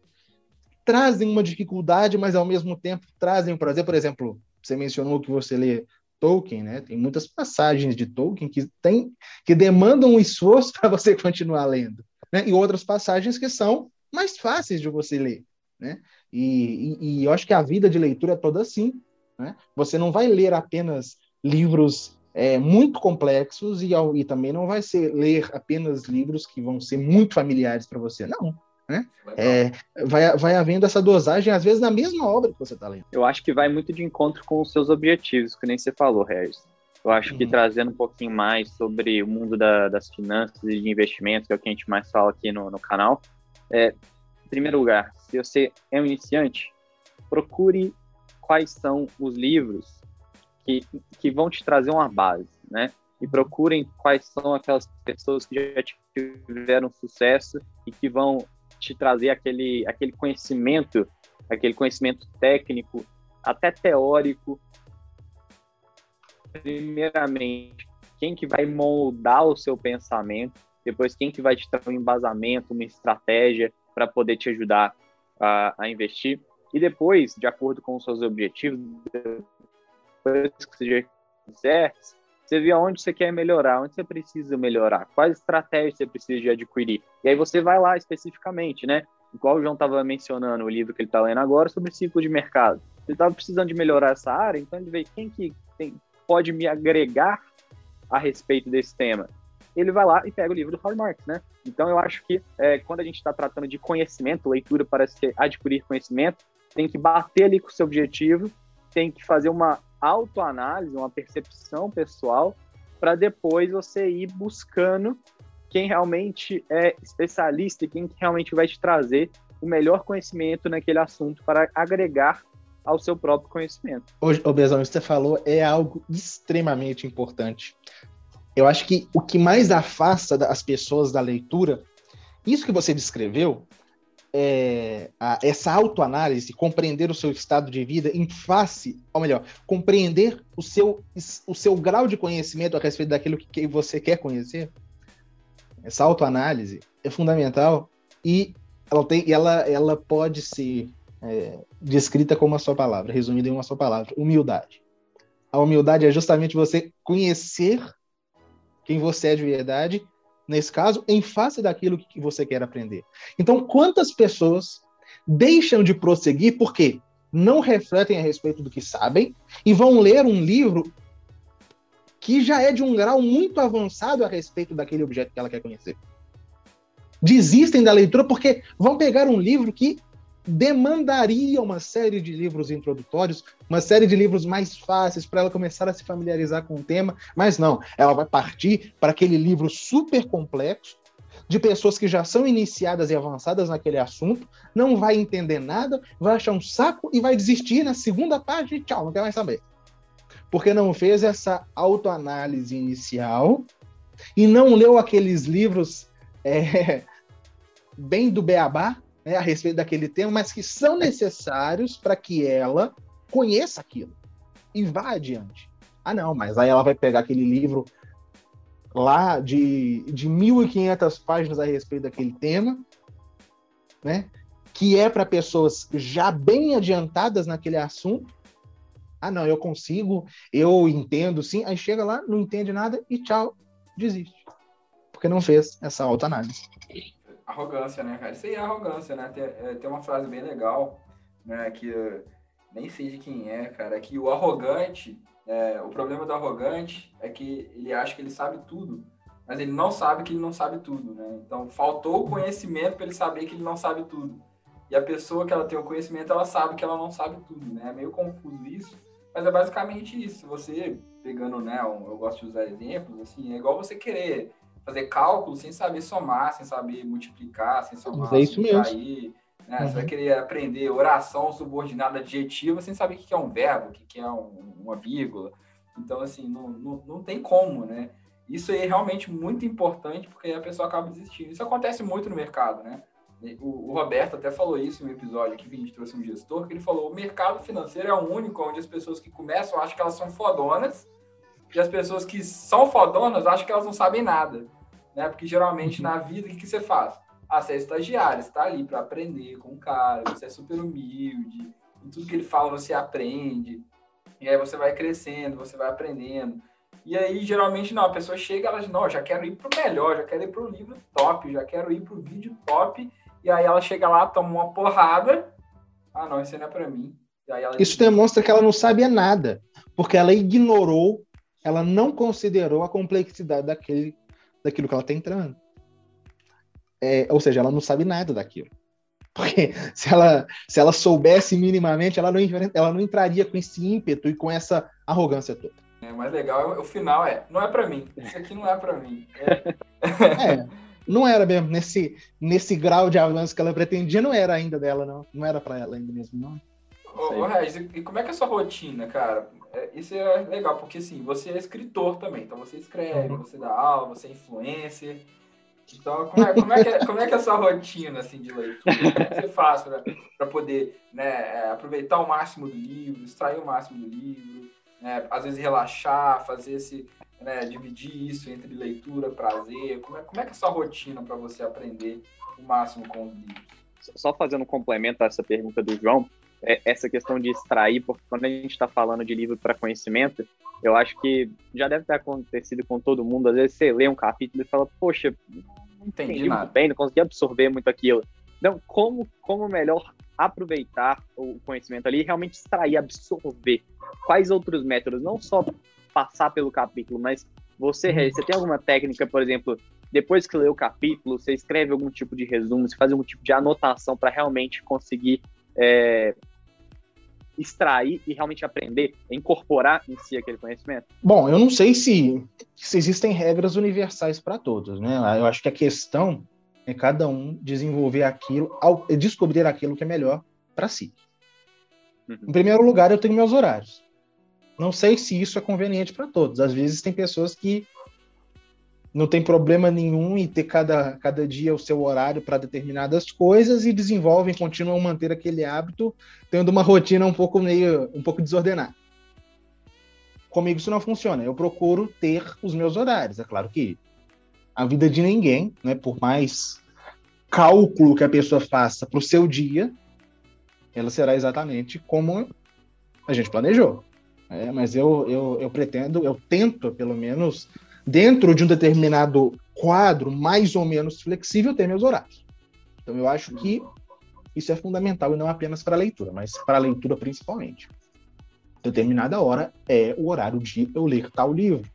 trazem uma dificuldade, mas ao mesmo tempo trazem um prazer. Por exemplo, você mencionou que você lê Tolkien, né? Tem muitas passagens de Tolkien que tem que demandam um esforço para você continuar lendo, né? E outras passagens que são mais fáceis de você ler, né? E, e, e eu acho que a vida de leitura é toda assim, né? Você não vai ler apenas livros é, muito complexos e, e também não vai ser ler apenas livros que vão ser muito familiares para você, não. Né? É, vai, vai havendo essa dosagem, às vezes, na mesma obra que você está lendo. Eu acho que vai muito de encontro com os seus objetivos, que nem você falou, Regis. Eu acho uhum. que trazendo um pouquinho mais sobre o mundo da, das finanças e de investimentos, que é o que a gente mais fala aqui no, no canal. É, em primeiro lugar, se você é um iniciante, procure quais são os livros que, que vão te trazer uma base, né? E procurem quais são aquelas pessoas que já tiveram sucesso e que vão te trazer aquele, aquele conhecimento, aquele conhecimento técnico, até teórico. Primeiramente, quem que vai moldar o seu pensamento, depois quem que vai te trazer um embasamento, uma estratégia para poder te ajudar a, a, investir. E depois, de acordo com os seus objetivos, depois que você já quiser, você vê aonde você quer melhorar, onde você precisa melhorar, quais estratégias você precisa de adquirir. E aí você vai lá especificamente, né? Igual o João estava mencionando o livro que ele está lendo agora sobre ciclo de mercado. Ele estava precisando de melhorar essa área, então ele vê quem que tem, pode me agregar a respeito desse tema. Ele vai lá e pega o livro do Karl Marx, né? Então eu acho que é, quando a gente está tratando de conhecimento, leitura para adquirir conhecimento, tem que bater ali com o seu objetivo, tem que fazer uma autoanálise, uma percepção pessoal, para depois você ir buscando quem realmente é especialista e quem realmente vai te trazer o melhor conhecimento naquele assunto para agregar ao seu próprio conhecimento. O Bezão, isso que você falou é algo extremamente importante. Eu acho que o que mais afasta as pessoas da leitura, isso que você descreveu, é, a, essa autoanálise, compreender o seu estado de vida em face, ou melhor, compreender o seu, o seu grau de conhecimento a respeito daquilo que, que você quer conhecer, essa autoanálise é fundamental e ela, tem, ela, ela pode ser é, descrita como uma só palavra, resumida em uma só palavra: humildade. A humildade é justamente você conhecer quem você é de verdade nesse caso, em face daquilo que você quer aprender. Então, quantas pessoas deixam de prosseguir porque não refletem a respeito do que sabem e vão ler um livro que já é de um grau muito avançado a respeito daquele objeto que ela quer conhecer. Desistem da leitura porque vão pegar um livro que demandaria uma série de livros introdutórios, uma série de livros mais fáceis para ela começar a se familiarizar com o tema, mas não, ela vai partir para aquele livro super complexo de pessoas que já são iniciadas e avançadas naquele assunto, não vai entender nada, vai achar um saco e vai desistir na segunda página e tchau, não quer mais saber. Porque não fez essa autoanálise inicial e não leu aqueles livros é, bem do beabá né, a respeito daquele tema, mas que são necessários para que ela conheça aquilo e vá adiante. Ah, não, mas aí ela vai pegar aquele livro lá de, de 1.500 páginas a respeito daquele tema, né? Que é para pessoas já bem adiantadas naquele assunto. Ah, não, eu consigo, eu entendo, sim. Aí chega lá, não entende nada e tchau, desiste. Porque não fez essa autoanálise. Arrogância, né, cara? Isso aí é arrogância, né? Tem, é, tem uma frase bem legal, né? Que nem sei de quem é, cara. É que o arrogante, é, o problema do arrogante é que ele acha que ele sabe tudo, mas ele não sabe que ele não sabe tudo, né? Então, faltou o conhecimento para ele saber que ele não sabe tudo. E a pessoa que ela tem o conhecimento, ela sabe que ela não sabe tudo, né? É meio confuso isso, mas é basicamente isso. Você pegando, né? Um, eu gosto de usar exemplos, assim, é igual você querer fazer cálculo sem saber somar, sem saber multiplicar, sem somar, é isso. Né? Uhum. Você vai querer aprender oração subordinada adjetiva sem saber o que é um verbo, o que é um, uma vírgula. Então, assim, não, não, não tem como, né? Isso é realmente muito importante porque a pessoa acaba desistindo. Isso acontece muito no mercado, né? O, o Roberto até falou isso em um episódio que a gente trouxe um gestor, que ele falou o mercado financeiro é o único onde as pessoas que começam acham que elas são fodonas e as pessoas que são fodonas acham que elas não sabem nada. Né? Porque geralmente uhum. na vida, o que, que você faz? Ah, você é estagiário, você está ali para aprender com o cara, você é super humilde, em tudo que ele fala você aprende, e aí você vai crescendo, você vai aprendendo. E aí, geralmente, não, a pessoa chega, ela diz, não, já quero ir pro melhor, já quero ir pro livro top, já quero ir pro vídeo top, e aí ela chega lá, toma uma porrada, ah, não, isso não é para mim. isso diz, demonstra que ela não sabia nada, porque ela ignorou, ela não considerou a complexidade daquele, daquilo que ela está entrando. É, ou seja, ela não sabe nada daquilo. Porque se ela, se ela soubesse minimamente, ela não, ela não entraria com esse ímpeto e com essa arrogância toda. É, mais legal, o final é, não é para mim, isso aqui não é para mim. É. é. não era mesmo, nesse, nesse grau de avanço que ela pretendia, não era ainda dela, não. Não era para ela ainda mesmo, não. Ô, ô Regis, e como é que é a sua rotina, cara? É, isso é legal, porque assim, você é escritor também, então você escreve, uhum. você dá aula, você é influencer. Então, como é, como é, que, é, como é que é a sua rotina assim, de leitura? Como é que você faz para poder né, é, aproveitar o máximo do livro, extrair o máximo do livro, né, às vezes relaxar, fazer esse. Né, dividir isso entre leitura, prazer? Como é, como é que é a sua rotina para você aprender o máximo com os livros? Só fazendo um complemento a essa pergunta do João, essa questão de extrair, porque quando a gente está falando de livro para conhecimento, eu acho que já deve ter acontecido com todo mundo. Às vezes você lê um capítulo e fala, poxa, não entendi, entendi nada. bem, não consegui absorver muito aquilo. Então, como, como melhor aproveitar o conhecimento ali e realmente extrair, absorver? Quais outros métodos? Não só passar pelo capítulo, mas você, você tem alguma técnica, por exemplo, depois que lê o capítulo, você escreve algum tipo de resumo, você faz algum tipo de anotação para realmente conseguir é, extrair e realmente aprender, incorporar em si aquele conhecimento? Bom, eu não sei se, se existem regras universais para todos, né? Eu acho que a questão é cada um desenvolver aquilo, descobrir aquilo que é melhor para si. Uhum. Em primeiro lugar, eu tenho meus horários. Não sei se isso é conveniente para todos. Às vezes tem pessoas que não tem problema nenhum em ter cada, cada dia o seu horário para determinadas coisas e desenvolvem, continuam manter aquele hábito, tendo uma rotina um pouco meio um pouco desordenada. Comigo isso não funciona. Eu procuro ter os meus horários. É claro que a vida de ninguém, né, por mais cálculo que a pessoa faça para o seu dia, ela será exatamente como a gente planejou. É, mas eu, eu, eu pretendo, eu tento, pelo menos, dentro de um determinado quadro mais ou menos flexível, ter meus horários. Então, eu acho que isso é fundamental e não apenas para a leitura, mas para a leitura principalmente. Determinada hora é o horário de eu ler tal livro,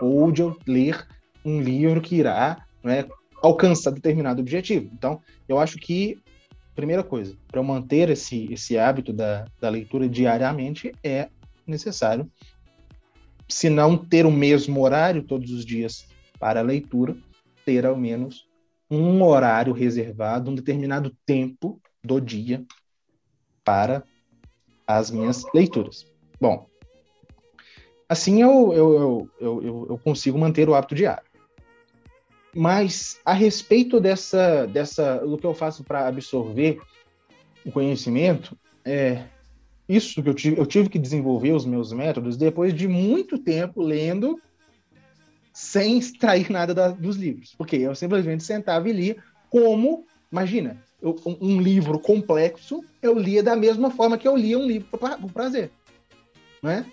ou de eu ler um livro que irá né, alcançar determinado objetivo. Então, eu acho que, primeira coisa, para manter esse, esse hábito da, da leitura diariamente, é necessário se não ter o mesmo horário todos os dias para a leitura, ter ao menos um horário reservado, um determinado tempo do dia para as minhas leituras. Bom, assim eu, eu, eu, eu, eu consigo manter o hábito diário. Mas a respeito dessa, dessa, do que eu faço para absorver o conhecimento, é isso que eu tive, eu tive que desenvolver os meus métodos depois de muito tempo lendo sem extrair nada da, dos livros, porque eu simplesmente sentava e lia como, imagina, eu, um, um, livro complexo eu lia da mesma forma que eu lia um livro por prazer, né?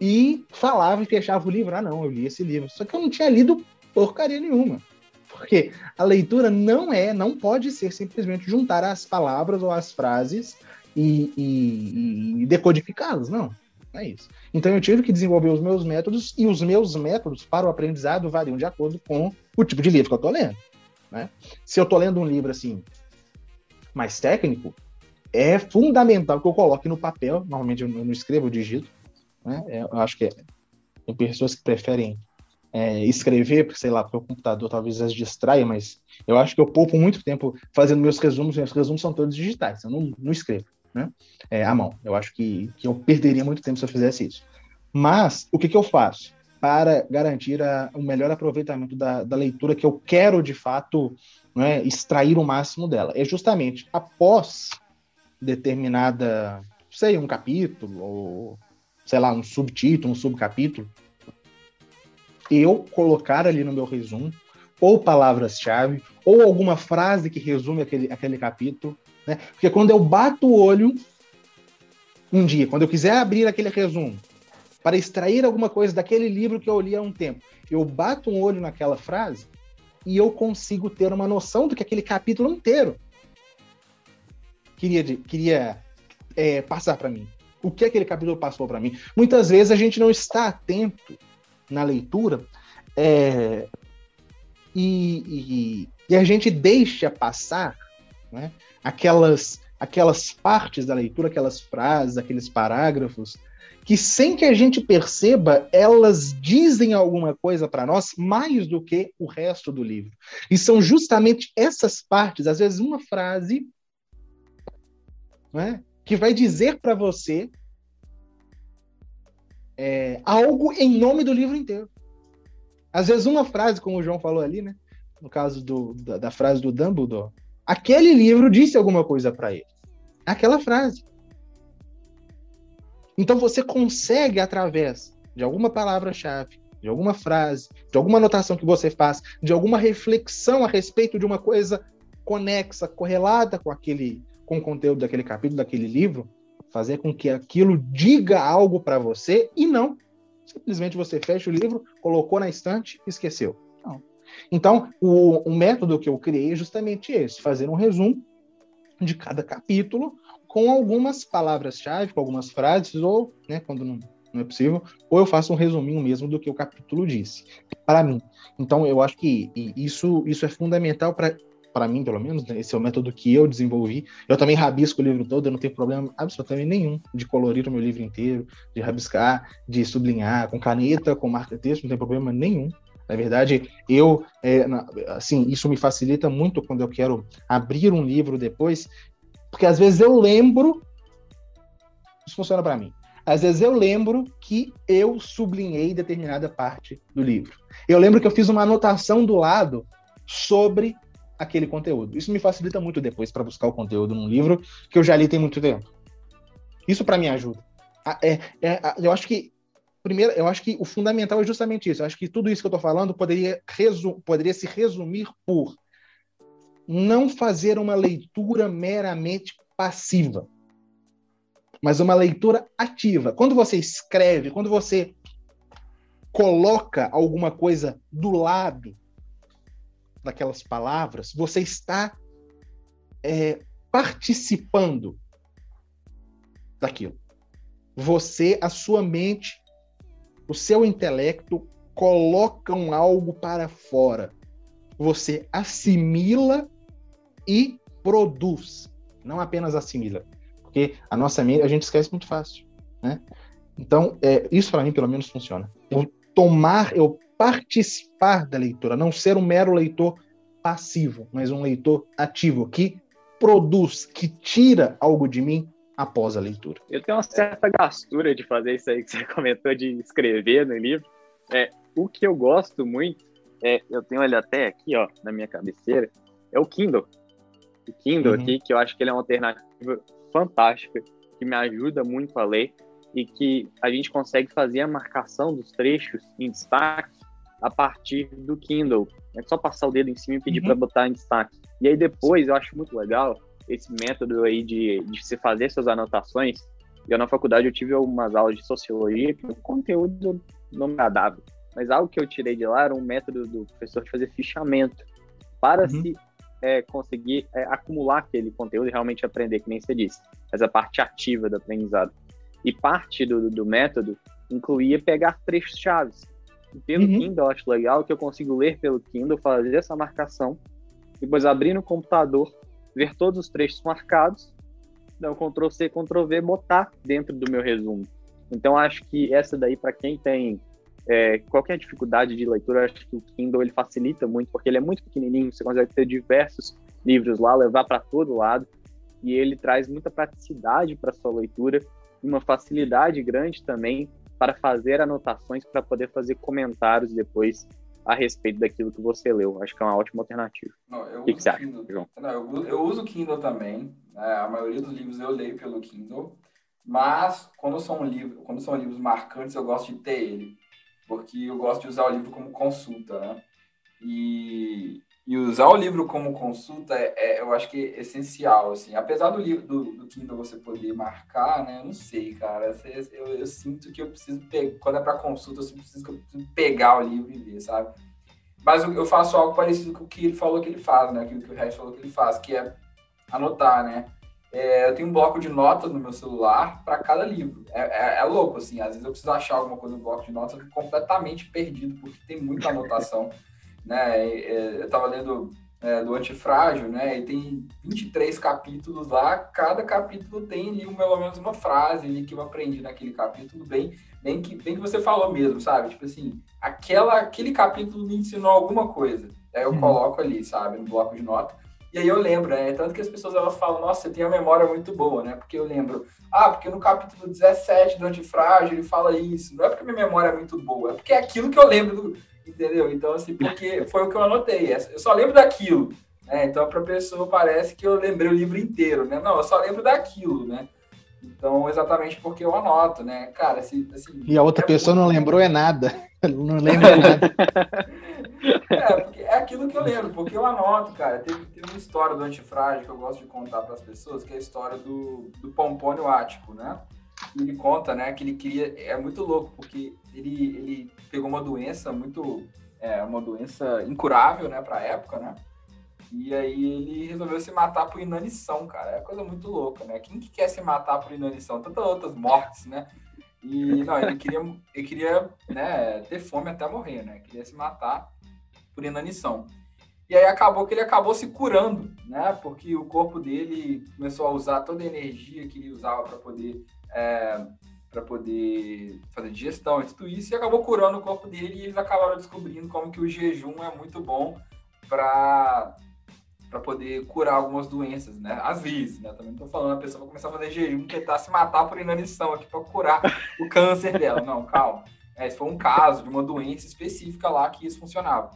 E falava e fechava o livro, ah não, eu li esse livro, só que eu não tinha lido porcaria nenhuma. Porque a leitura não é, não pode ser simplesmente juntar as palavras ou as frases e, e, e decodificá-las, não. Não é isso. Então eu tive que desenvolver os meus métodos e os meus métodos para o aprendizado variam de acordo com o tipo de livro que eu estou lendo. Né? Se eu estou lendo um livro assim mais técnico, é fundamental que eu coloque no papel. Normalmente eu não escrevo, eu digito. Né? É, eu acho que é, tem pessoas que preferem é, escrever, porque sei lá, porque o computador talvez as distraia, mas eu acho que eu poupo muito tempo fazendo meus resumos, meus resumos são todos digitais, eu não, não escrevo né? É, à mão. Eu acho que, que eu perderia muito tempo se eu fizesse isso. Mas, o que, que eu faço para garantir o melhor aproveitamento da, da leitura que eu quero, de fato, né, extrair o máximo dela? É justamente após determinada, sei, um capítulo, ou sei lá, um subtítulo, um subcapítulo, eu colocar ali no meu resumo, ou palavras-chave, ou alguma frase que resume aquele, aquele capítulo, né? Porque quando eu bato o olho, um dia, quando eu quiser abrir aquele resumo, para extrair alguma coisa daquele livro que eu li há um tempo, eu bato um olho naquela frase e eu consigo ter uma noção do que aquele capítulo inteiro queria, queria é, passar para mim. O que aquele capítulo passou para mim. Muitas vezes a gente não está atento na leitura é, e, e, e, a gente deixa passar né, aquelas, aquelas partes da leitura, aquelas frases, aqueles parágrafos, que sem que a gente perceba, elas dizem alguma coisa para nós mais do que o resto do livro. E são justamente essas partes, às vezes uma frase, né, que vai dizer para você é, algo em nome do livro inteiro. Às vezes uma frase, como o João falou ali, né? No caso do, da, da frase do Dumbledore, aquele livro disse alguma coisa para ele. Aquela frase. Então você consegue, através de alguma palavra-chave, de alguma frase, de alguma anotação que você faz, de alguma reflexão a respeito de uma coisa conexa, correlata com aquele, com o conteúdo daquele capítulo, daquele livro, fazer com que aquilo diga algo para você e não simplesmente você fecha o livro, colocou na estante e esqueceu. Não. Então, o, o método que eu criei é justamente esse: fazer um resumo de cada capítulo com algumas palavras-chave, com algumas frases, ou, né, quando não, não é possível, ou eu faço um resuminho mesmo do que o capítulo disse, para mim. Então, eu acho que isso, isso é fundamental para para mim, pelo menos, né? esse é o método que eu desenvolvi. Eu também rabisco o livro todo, eu não tenho problema absolutamente nenhum de colorir o meu livro inteiro, de rabiscar, de sublinhar com caneta, com marca-texto, não tem problema nenhum. Na verdade, eu, é, assim, isso me facilita muito quando eu quero abrir um livro depois, porque às vezes eu lembro, isso funciona para mim. Às vezes eu lembro que eu sublinhei determinada parte do livro. Eu lembro que eu fiz uma anotação do lado sobre aquele conteúdo. Isso me facilita muito depois para buscar o conteúdo num livro que eu já li tem muito tempo. Isso para mim ajuda. É, é, eu acho que primeiro, eu acho que o fundamental é justamente isso. Eu acho que tudo isso que eu estou falando poderia, resu poderia se resumir por não fazer uma leitura meramente passiva, mas uma leitura ativa. Quando você escreve, quando você coloca alguma coisa do lado daquelas palavras, você está é, participando daquilo. Você, a sua mente, o seu intelecto colocam algo para fora. Você assimila e produz. Não apenas assimila. Porque a nossa mente, a gente esquece muito fácil. Né? Então, é, isso para mim, pelo menos, funciona. Eu tomar, eu participar da leitura, não ser um mero leitor passivo, mas um leitor ativo que produz, que tira algo de mim após a leitura. Eu tenho uma certa gastura de fazer isso aí que você comentou de escrever no livro. É, o que eu gosto muito é, eu tenho ele até aqui, ó, na minha cabeceira, é o Kindle. O Kindle uhum. aqui, que eu acho que ele é uma alternativa fantástica, que me ajuda muito a ler e que a gente consegue fazer a marcação dos trechos em destaque a partir do Kindle. É só passar o dedo em cima e pedir uhum. para botar em destaque. E aí depois eu acho muito legal esse método aí de, de se fazer suas anotações. Eu na faculdade eu tive algumas aulas de sociologia que o conteúdo não me agradava. Mas algo que eu tirei de lá era um método do professor de fazer fichamento para uhum. se é, conseguir é, acumular aquele conteúdo e realmente aprender, que nem você disse. Essa parte ativa do aprendizado. E parte do, do método incluía pegar trechos chaves. E pelo uhum. Kindle, eu acho legal que eu consigo ler pelo Kindle, fazer essa marcação, depois abrir no computador, ver todos os trechos marcados, dar um Ctrl C, Ctrl V, botar dentro do meu resumo. Então, acho que essa daí, para quem tem é, qualquer dificuldade de leitura, acho que o Kindle ele facilita muito, porque ele é muito pequenininho, você consegue ter diversos livros lá, levar para todo lado, e ele traz muita praticidade para sua leitura, uma facilidade grande também para fazer anotações, para poder fazer comentários depois a respeito daquilo que você leu. Acho que é uma ótima alternativa. Não, o que, que você acha, João? Não, eu, eu uso o Kindle também. Né? A maioria dos livros eu leio pelo Kindle. Mas quando são, livros, quando são livros marcantes, eu gosto de ter ele. Porque eu gosto de usar o livro como consulta, né? E, e usar o livro como consulta, é, é, eu acho que é essencial, assim. Apesar do, livro, do, do Kindle você poder marcar, né? Eu não sei, cara. Eu, eu sinto que eu preciso pegar... Quando é para consulta, eu preciso, eu preciso pegar o livro e ver, sabe? Mas eu faço algo parecido com o que ele falou que ele faz, né? Aquilo que o Regis falou que ele faz, que é anotar, né? É, eu tenho um bloco de notas no meu celular para cada livro. É, é, é, louco, assim. Às vezes eu preciso achar alguma coisa no bloco de notas, completamente perdido, porque tem muita anotação. né? É, eu estava lendo é, do Antifrágil, né? E tem 23 capítulos lá. Cada capítulo tem ali pelo menos uma frase ali que eu aprendi naquele capítulo, bem, bem, que, bem que você falou mesmo, sabe? Tipo assim, aquela, aquele capítulo me ensinou alguma coisa. Aí eu uhum. coloco ali, sabe, no bloco de notas. E aí eu lembro, né? Tanto que as pessoas elas falam, nossa, você tem uma memória muito boa, né? Porque eu lembro, ah, porque no capítulo 17 do Antifrágil ele fala isso. Não é porque minha memória é muito boa, é porque é aquilo que eu lembro, do, entendeu? Então, assim, porque foi o que eu anotei. Eu só lembro daquilo. Né? Então, para a pessoa parece que eu lembrei o livro inteiro, né? Não, eu só lembro daquilo, né? Então, exatamente porque eu anoto, né? Cara, assim. assim e a outra é pessoa muito... não lembrou é nada. Não lembra nada. É, é aquilo que eu lembro, porque eu anoto, cara. Tem, tem uma história do antifrágil que eu gosto de contar para as pessoas, que é a história do, do Pompônio Ático, né? Ele conta, né, que ele queria. É muito louco, porque ele, ele pegou uma doença muito. É, uma doença incurável, né, pra época, né? E aí ele resolveu se matar por inanição, cara. É coisa muito louca, né? Quem que quer se matar por inanição? Tantas outras mortes, né? E não, ele queria, ele queria né, ter fome até morrer, né? Queria se matar por inanição. E aí acabou que ele acabou se curando, né? Porque o corpo dele começou a usar toda a energia que ele usava para poder é, para poder fazer digestão e tudo isso, e acabou curando o corpo dele e eles acabaram descobrindo como que o jejum é muito bom para para poder curar algumas doenças, né? Às vezes, né? Também não tô falando, a pessoa vai começar a fazer jejum, tentar se matar por inanição aqui para curar o câncer dela. Não, calma. É, esse foi um caso de uma doença específica lá que isso funcionava.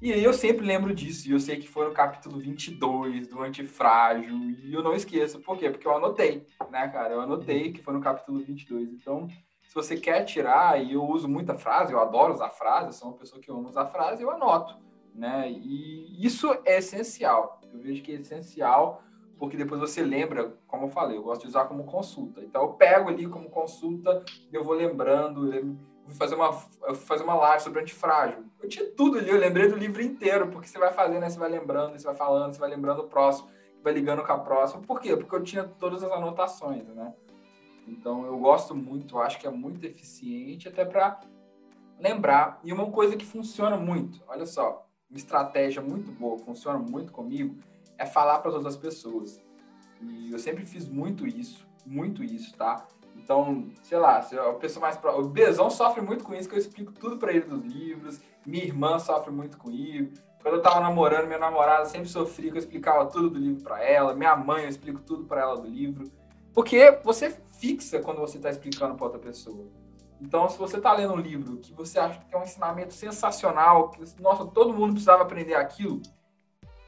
E aí eu sempre lembro disso, e eu sei que foi no capítulo 22 do Antifrágil, e eu não esqueço. Por quê? Porque eu anotei, né, cara? Eu anotei que foi no capítulo 22. Então, se você quer tirar, e eu uso muita frase, eu adoro usar frase, eu sou uma pessoa que ama usar frase, eu anoto, né? E isso é essencial. Eu vejo que é essencial, porque depois você lembra, como eu falei, eu gosto de usar como consulta. Então, eu pego ali como consulta, eu vou lembrando, eu fazer uma, fazer uma live sobre antifrágil. Eu tinha tudo ali, eu lembrei do livro inteiro, porque você vai fazendo, né? Você vai lembrando, você vai falando, você vai lembrando o próximo, vai ligando com a próxima. Por quê? Porque eu tinha todas as anotações, né? Então eu gosto muito, acho que é muito eficiente até para lembrar. E uma coisa que funciona muito, olha só, uma estratégia muito boa, funciona muito comigo, é falar para as outras pessoas. E eu sempre fiz muito isso, muito isso, tá? Então, sei lá, a pessoa mais pro... O Bezão sofre muito com isso, que eu explico tudo para ele dos livros. Minha irmã sofre muito com isso. Quando eu tava namorando, minha namorada sempre sofria que eu explicava tudo do livro para ela. Minha mãe, eu explico tudo para ela do livro. Porque você fixa quando você está explicando para outra pessoa. Então, se você está lendo um livro que você acha que é um ensinamento sensacional, que, nossa, todo mundo precisava aprender aquilo,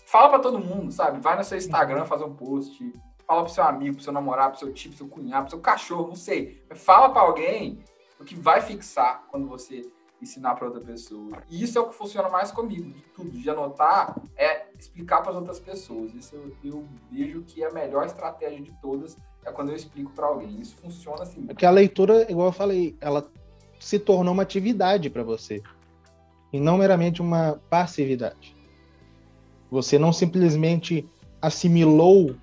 fala para todo mundo, sabe? Vai no seu Instagram fazer um post, fala pro seu amigo, pro seu namorado, pro seu tio, pro seu cunhado, pro seu cachorro, não sei. Fala para alguém o que vai fixar quando você ensinar para outra pessoa. E isso é o que funciona mais comigo, de tudo, de anotar, é explicar para as outras pessoas. Isso eu, eu, vejo que é a melhor estratégia de todas é quando eu explico para alguém. Isso funciona assim. Porque a leitura, igual eu falei, ela se tornou uma atividade para você e não meramente uma passividade. Você não simplesmente assimilou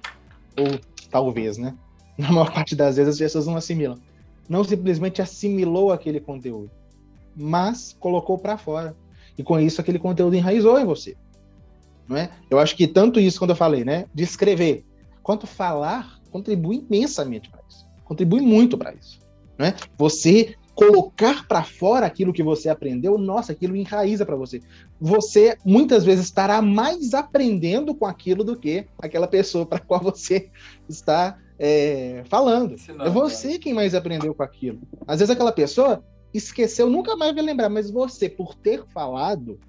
ou talvez, né? Na maior parte das vezes as pessoas não assimilam. Não simplesmente assimilou aquele conteúdo mas colocou para fora. E com isso aquele conteúdo enraizou em você. Não é? Eu acho que tanto isso quando eu falei, né, de escrever, quanto falar contribui imensamente para isso. Contribui muito para isso, não é? Você colocar para fora aquilo que você aprendeu, nossa, aquilo enraiza para você. Você muitas vezes estará mais aprendendo com aquilo do que aquela pessoa para qual você está é, falando. é você quem mais aprendeu com aquilo. Às vezes aquela pessoa esqueceu, nunca mais vai lembrar, mas você, por ter falado,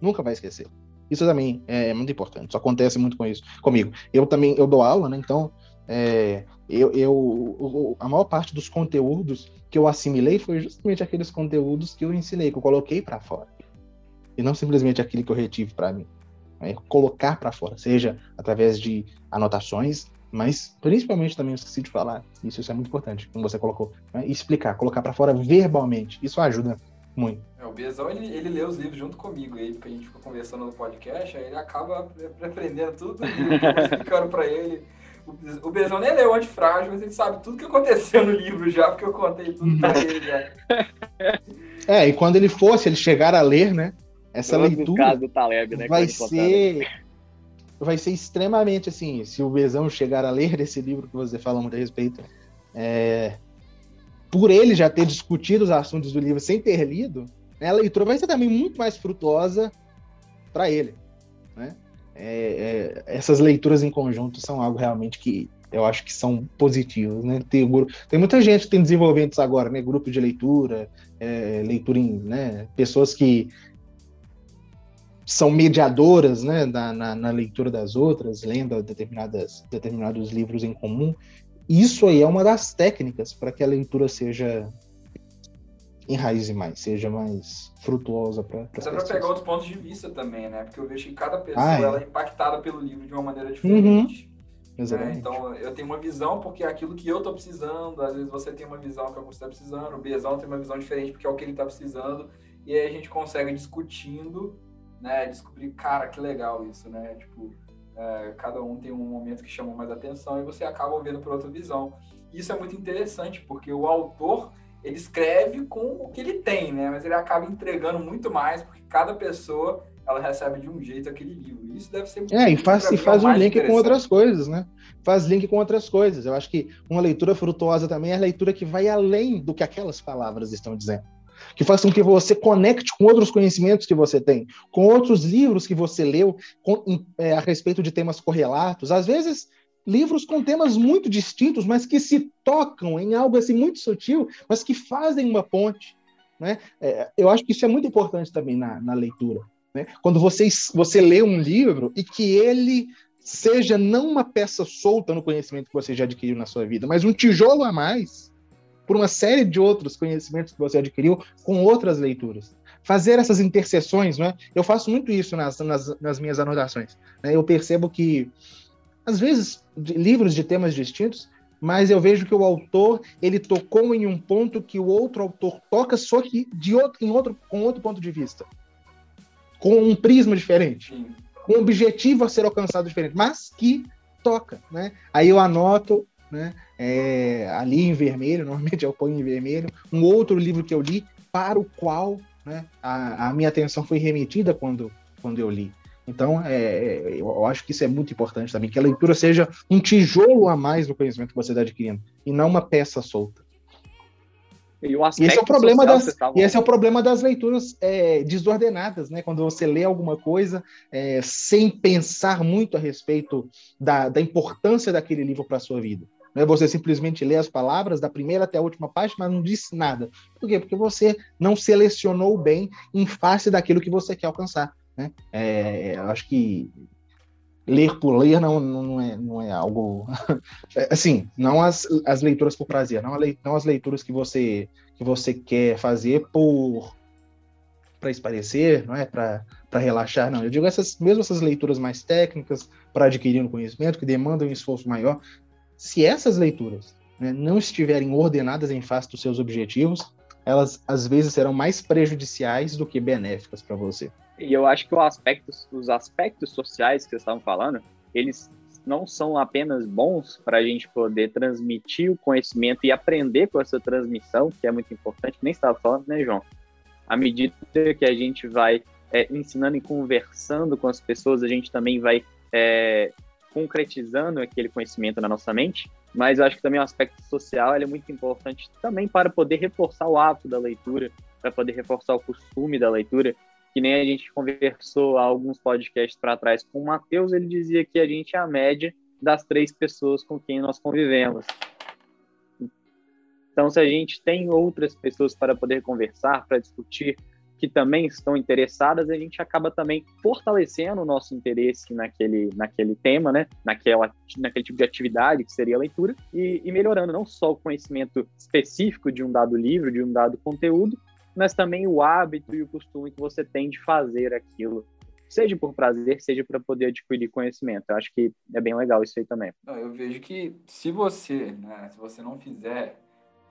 nunca vai esquecer. Isso também é muito importante. Isso acontece muito com isso, comigo. Eu também eu dou aula, né? Então, é, eu, eu, a maior parte dos conteúdos que eu assimilei foi justamente aqueles conteúdos que eu ensinei, que eu coloquei para fora. E não simplesmente aquilo que eu retive para mim. É colocar para fora, seja através de anotações, mas principalmente também eu esqueci de falar, isso, isso é muito importante, como você colocou, né? explicar, colocar para fora verbalmente, isso ajuda muito. É, o Bezão, ele, ele lê os livros junto comigo aí, porque a gente fica conversando no podcast, aí ele acaba aprendendo tudo, explicando para ele. O Bezão nem leu Antifrágil, mas ele sabe tudo que aconteceu no livro já, porque eu contei tudo pra ele já. É, e quando ele fosse, ele chegar a ler, né? Essa Todos leitura Taleb, né, vai ser vai ser extremamente assim, se o Bezão chegar a ler esse livro que você fala muito a respeito, é, por ele já ter discutido os assuntos do livro sem ter lido, né, a leitura vai ser também muito mais frutuosa para ele. Né? É, é, essas leituras em conjunto são algo realmente que eu acho que são positivos, né? Tem, tem muita gente que tem desenvolvimentos agora, né? Grupo de leitura, é, leitura em, né? Pessoas que são mediadoras né, na, na, na, leitura das outras, lendo determinadas, determinados livros em comum. Isso aí é uma das técnicas para que a leitura seja enraize mais, seja mais frutuosa para Dá para pegar outros pontos de vista também, né? Porque eu vejo que cada pessoa ah, é. ela é impactada pelo livro de uma maneira diferente. Uhum. Né? Então, eu tenho uma visão porque é aquilo que eu estou precisando, às vezes você tem uma visão é que você está precisando, o Bezão tem uma visão diferente porque é o que ele está precisando, e aí a gente consegue discutindo né, descobrir, cara, que legal isso, né? Tipo, é, cada um tem um momento que chama mais atenção e você acaba vendo por outra visão. Isso é muito interessante, porque o autor, ele escreve com o que ele tem, né? Mas ele acaba entregando muito mais, porque cada pessoa, ela recebe de um jeito aquele livro. Isso deve ser muito É, e faz, e faz um link com outras coisas, né? Faz link com outras coisas. Eu acho que uma leitura frutuosa também é a leitura que vai além do que aquelas palavras estão dizendo que façam com que você conecte com outros conhecimentos que você tem, com outros livros que você leu com, é, a respeito de temas correlatos. Às vezes, livros com temas muito distintos, mas que se tocam em algo assim muito sutil, mas que fazem uma ponte. Né? É, eu acho que isso é muito importante também na, na leitura. Né? Quando você, você lê um livro e que ele seja não uma peça solta no conhecimento que você já adquiriu na sua vida, mas um tijolo a mais por uma série de outros conhecimentos que você adquiriu com outras leituras. Fazer essas interseções, né? Eu faço muito isso nas, nas, nas minhas anotações. Né? Eu percebo que, às vezes, de, livros de temas distintos, mas eu vejo que o autor ele tocou em um ponto que o outro autor toca, só que de outro, em outro, com outro ponto de vista, com um prisma diferente, com um objetivo a ser alcançado diferente, mas que toca, né? Aí eu anoto, né? É, ali em vermelho, normalmente eu ponho em vermelho, um outro livro que eu li, para o qual né, a, a, minha atenção foi remetida quando, quando eu li. Então, é, é, eu acho que isso é muito importante também, que a leitura seja um tijolo a mais no conhecimento que você está adquirindo, e não uma peça solta. E, esse é o problema das, e esse é o problema das leituras é, desordenadas, né? Quando você lê alguma coisa é, sem pensar muito a respeito da, da importância daquele livro para a sua vida. Não é você simplesmente ler as palavras da primeira até a última página, mas não disse nada. Por quê? Porque você não selecionou bem em face daquilo que você quer alcançar. Né? É, eu acho que ler por ler não, não, é, não é algo assim não as, as leituras por prazer não, não as leituras que você que você quer fazer por para esparecer não é para relaxar não eu digo essas mesmo essas leituras mais técnicas para adquirir um conhecimento que demandam um esforço maior se essas leituras né, não estiverem ordenadas em face dos seus objetivos elas às vezes serão mais prejudiciais do que benéficas para você e eu acho que aspecto, os aspectos sociais que vocês estavam falando, eles não são apenas bons para a gente poder transmitir o conhecimento e aprender com essa transmissão, que é muito importante, nem estava falando, né, João? À medida que a gente vai é, ensinando e conversando com as pessoas, a gente também vai é, concretizando aquele conhecimento na nossa mente, mas eu acho que também o aspecto social é muito importante também para poder reforçar o hábito da leitura, para poder reforçar o costume da leitura, que nem a gente conversou há alguns podcasts para trás com o Matheus, ele dizia que a gente é a média das três pessoas com quem nós convivemos. Então, se a gente tem outras pessoas para poder conversar, para discutir, que também estão interessadas, a gente acaba também fortalecendo o nosso interesse naquele, naquele tema, né? Naquela, naquele tipo de atividade que seria a leitura, e, e melhorando não só o conhecimento específico de um dado livro, de um dado conteúdo, mas também o hábito e o costume que você tem de fazer aquilo, seja por prazer, seja para poder adquirir conhecimento. Eu acho que é bem legal isso aí também. Eu vejo que se você, né, se você não fizer,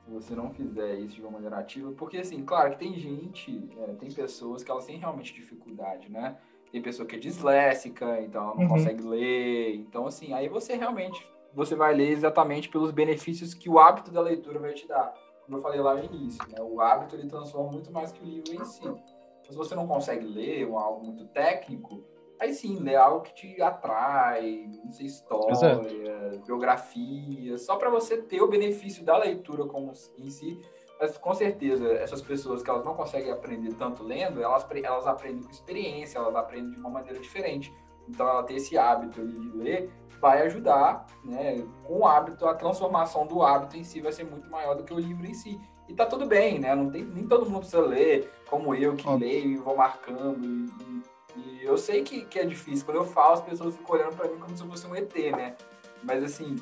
se você não fizer isso de uma maneira ativa, porque assim, claro que tem gente, é, tem pessoas que elas têm realmente dificuldade, né? Tem pessoa que é disléxica, então ela não uhum. consegue ler. Então, assim, aí você realmente você vai ler exatamente pelos benefícios que o hábito da leitura vai te dar como eu falei lá no início, né, o hábito ele transforma muito mais que o livro em si. Então, se você não consegue ler um algo muito técnico, aí sim, ler algo que te atrai, não sei, história, Exato. biografia, só para você ter o benefício da leitura como em si. Mas com certeza, essas pessoas que elas não conseguem aprender tanto lendo, elas, elas aprendem com experiência, elas aprendem de uma maneira diferente. Então, ela ter esse hábito de ler vai ajudar, né? Com o hábito, a transformação do hábito em si vai ser muito maior do que o livro em si. E tá tudo bem, né? Não tem, nem todo mundo precisa ler, como eu que leio e vou marcando. E, e, eu sei que, que é difícil. Quando eu falo, as pessoas ficam olhando para mim como se eu fosse um ET, né? Mas assim,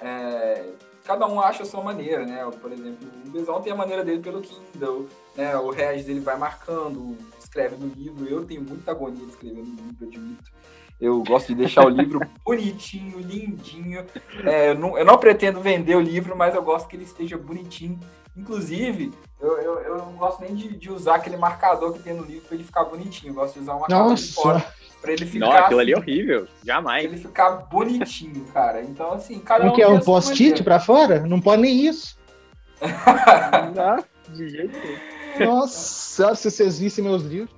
é, cada um acha a sua maneira, né? Por exemplo, o Besão tem a maneira dele pelo Kindle, né? O Regis ele vai marcando, escreve no livro. Eu tenho muita agonia de escrever no livro, eu admito. Eu gosto de deixar o livro bonitinho, lindinho. É, eu, não, eu, não, pretendo vender o livro, mas eu gosto que ele esteja bonitinho. Inclusive, eu, eu, eu não gosto nem de, de, usar aquele marcador que tem no livro para ele ficar bonitinho. Eu gosto de usar um marcador Nossa. de fora para ele ficar. Não, aquilo ali é assim, horrível. Jamais. Pra ele ficar bonitinho, cara. Então, assim, cada um. que é um post-it para fora? Não pode nem isso. não, de jeito nenhum. Nossa, se vocês vissem meus livros.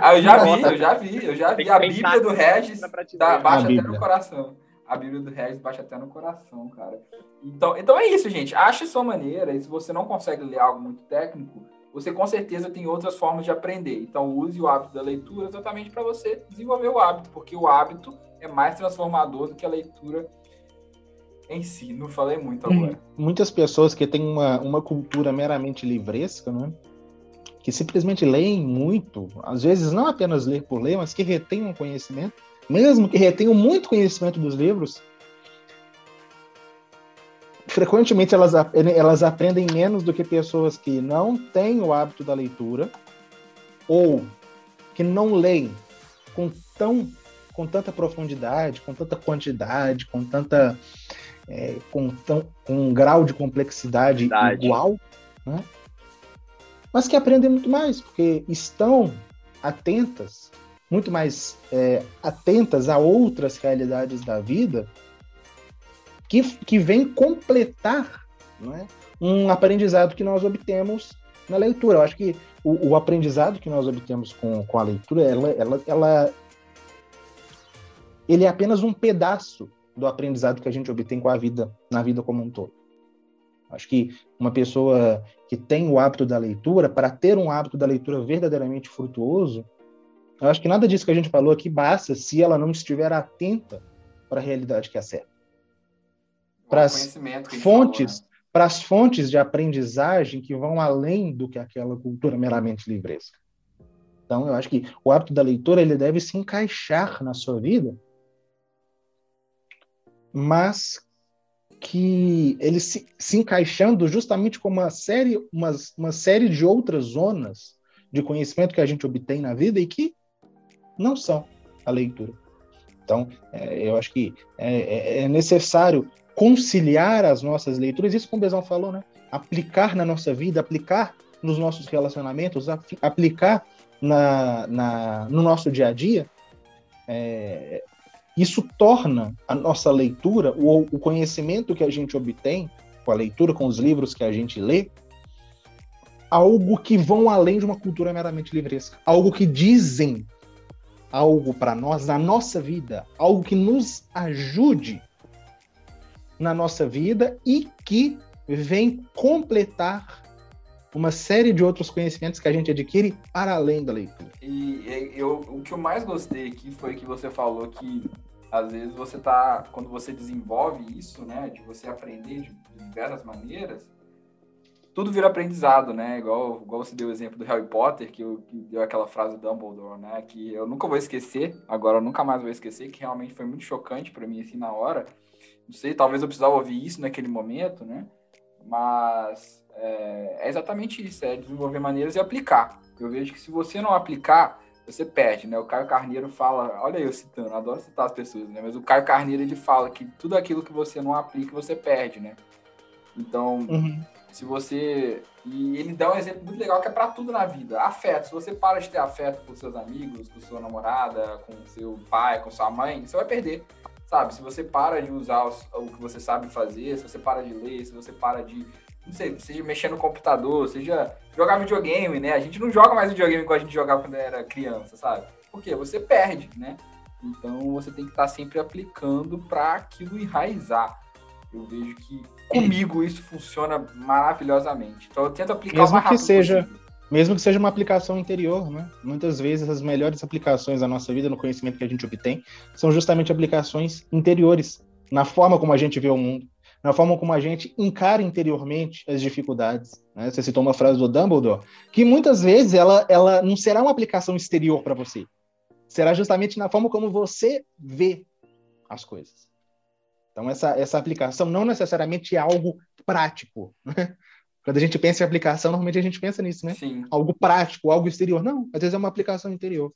Ah, eu já vi, eu já vi, eu já vi. A Bíblia do Regis dá, baixa até no coração. A Bíblia do Regis baixa até no coração, cara. Então, então é isso, gente. Ache sua maneira. E se você não consegue ler algo muito técnico, você com certeza tem outras formas de aprender. Então, use o hábito da leitura exatamente para você desenvolver o hábito, porque o hábito é mais transformador do que a leitura em si. Não falei muito agora. Muitas pessoas que têm uma, uma cultura meramente livresca, né? que simplesmente leem muito, às vezes não apenas ler por ler, mas que retenham conhecimento, mesmo que retenham muito conhecimento dos livros, frequentemente elas, elas aprendem menos do que pessoas que não têm o hábito da leitura ou que não leem com, tão, com tanta profundidade, com tanta quantidade, com tanta é, com, tão, com um grau de complexidade Verdade. igual, né? mas que aprendem muito mais, porque estão atentas, muito mais é, atentas a outras realidades da vida que, que vem completar é, um aprendizado que nós obtemos na leitura. Eu acho que o, o aprendizado que nós obtemos com, com a leitura, ela, ela, ela, ele é apenas um pedaço do aprendizado que a gente obtém com a vida, na vida como um todo. Acho que uma pessoa que tem o hábito da leitura, para ter um hábito da leitura verdadeiramente frutuoso, eu acho que nada disso que a gente falou aqui basta se ela não estiver atenta para a realidade que é certa. para as fontes, para as fontes de aprendizagem que vão além do que aquela cultura meramente livresca. Então, eu acho que o hábito da leitura ele deve se encaixar na sua vida, mas que ele se, se encaixando justamente com uma série, uma, uma série de outras zonas de conhecimento que a gente obtém na vida e que não são a leitura. Então, é, eu acho que é, é, é necessário conciliar as nossas leituras, isso como o Bezão falou, né? Aplicar na nossa vida, aplicar nos nossos relacionamentos, aplicar na, na, no nosso dia a dia, é, isso torna a nossa leitura, o, o conhecimento que a gente obtém com a leitura, com os livros que a gente lê, algo que vão além de uma cultura meramente livresca, algo que dizem algo para nós na nossa vida, algo que nos ajude na nossa vida e que vem completar uma série de outros conhecimentos que a gente adquire para além da leitura. E eu, o que eu mais gostei aqui foi que você falou que às vezes você tá, quando você desenvolve isso, né, de você aprender de, diversas maneiras, tudo vira aprendizado, né? Igual, igual você deu o exemplo do Harry Potter, que, eu, que deu aquela frase do Dumbledore, né? Que eu nunca vou esquecer, agora eu nunca mais vou esquecer, que realmente foi muito chocante para mim, assim, na hora. Não sei, talvez eu precisava ouvir isso naquele momento, né? Mas é, é exatamente isso, é desenvolver maneiras e aplicar. Eu vejo que se você não aplicar, você perde, né? O Caio Carneiro fala, olha eu citando, adoro citar as pessoas, né? Mas o Caio Carneiro ele fala que tudo aquilo que você não aplica, você perde, né? Então, uhum. Se você. E ele dá um exemplo muito legal que é para tudo na vida. Afeto. Se você para de ter afeto com seus amigos, com sua namorada, com seu pai, com sua mãe, você vai perder. Sabe? Se você para de usar o que você sabe fazer, se você para de ler, se você para de não sei, seja mexer no computador, seja jogar videogame, né? A gente não joga mais videogame como a gente jogava quando era criança, sabe? Porque você perde, né? Então você tem que estar sempre aplicando para aquilo enraizar. Eu vejo que comigo isso funciona maravilhosamente. Então eu tento aplicar mesmo que seja possível. Mesmo que seja uma aplicação interior, né? Muitas vezes as melhores aplicações da nossa vida, no conhecimento que a gente obtém, são justamente aplicações interiores, na forma como a gente vê o mundo, na forma como a gente encara interiormente as dificuldades. Né? Você citou uma frase do Dumbledore, que muitas vezes ela, ela não será uma aplicação exterior para você, será justamente na forma como você vê as coisas. Então, essa, essa aplicação não necessariamente é algo prático. Né? Quando a gente pensa em aplicação, normalmente a gente pensa nisso, né? Sim. Algo prático, algo exterior. Não, às vezes é uma aplicação interior.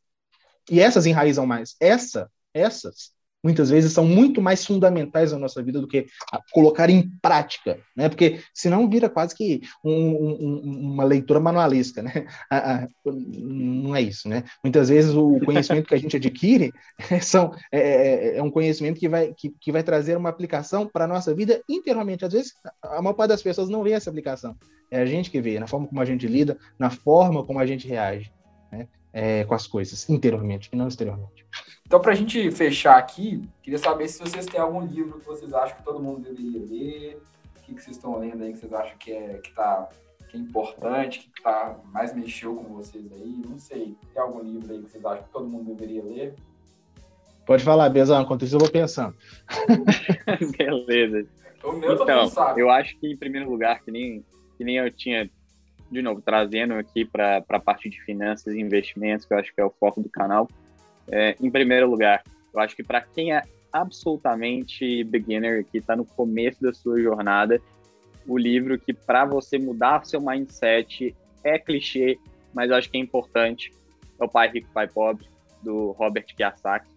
E essas enraizam mais. Essa, essas muitas vezes são muito mais fundamentais na nossa vida do que colocar em prática, né? Porque senão vira quase que um, um, uma leitura manualista, né? não é isso, né? Muitas vezes o conhecimento que a gente adquire são, é, é, é um conhecimento que vai, que, que vai trazer uma aplicação para a nossa vida inteiramente. Às vezes, a maior parte das pessoas não vê essa aplicação. É a gente que vê, na forma como a gente lida, na forma como a gente reage né? É, com as coisas, interiormente e não exteriormente. Então, para a gente fechar aqui, queria saber se vocês têm algum livro que vocês acham que todo mundo deveria ler, o que, que vocês estão lendo aí que vocês acham que é, que tá, que é importante, que tá, mais mexeu com vocês aí, não sei. Tem algum livro aí que vocês acham que todo mundo deveria ler? Pode falar, Bezão, enquanto isso eu vou pensando. Beleza. O meu então, eu acho que, em primeiro lugar, que nem, que nem eu tinha, de novo, trazendo aqui para a parte de finanças e investimentos, que eu acho que é o foco do canal, é, em primeiro lugar, eu acho que para quem é absolutamente beginner, que está no começo da sua jornada, o livro que para você mudar seu mindset é clichê, mas eu acho que é importante, é o Pai Rico, Pai Pobre, do Robert Kiyosaki.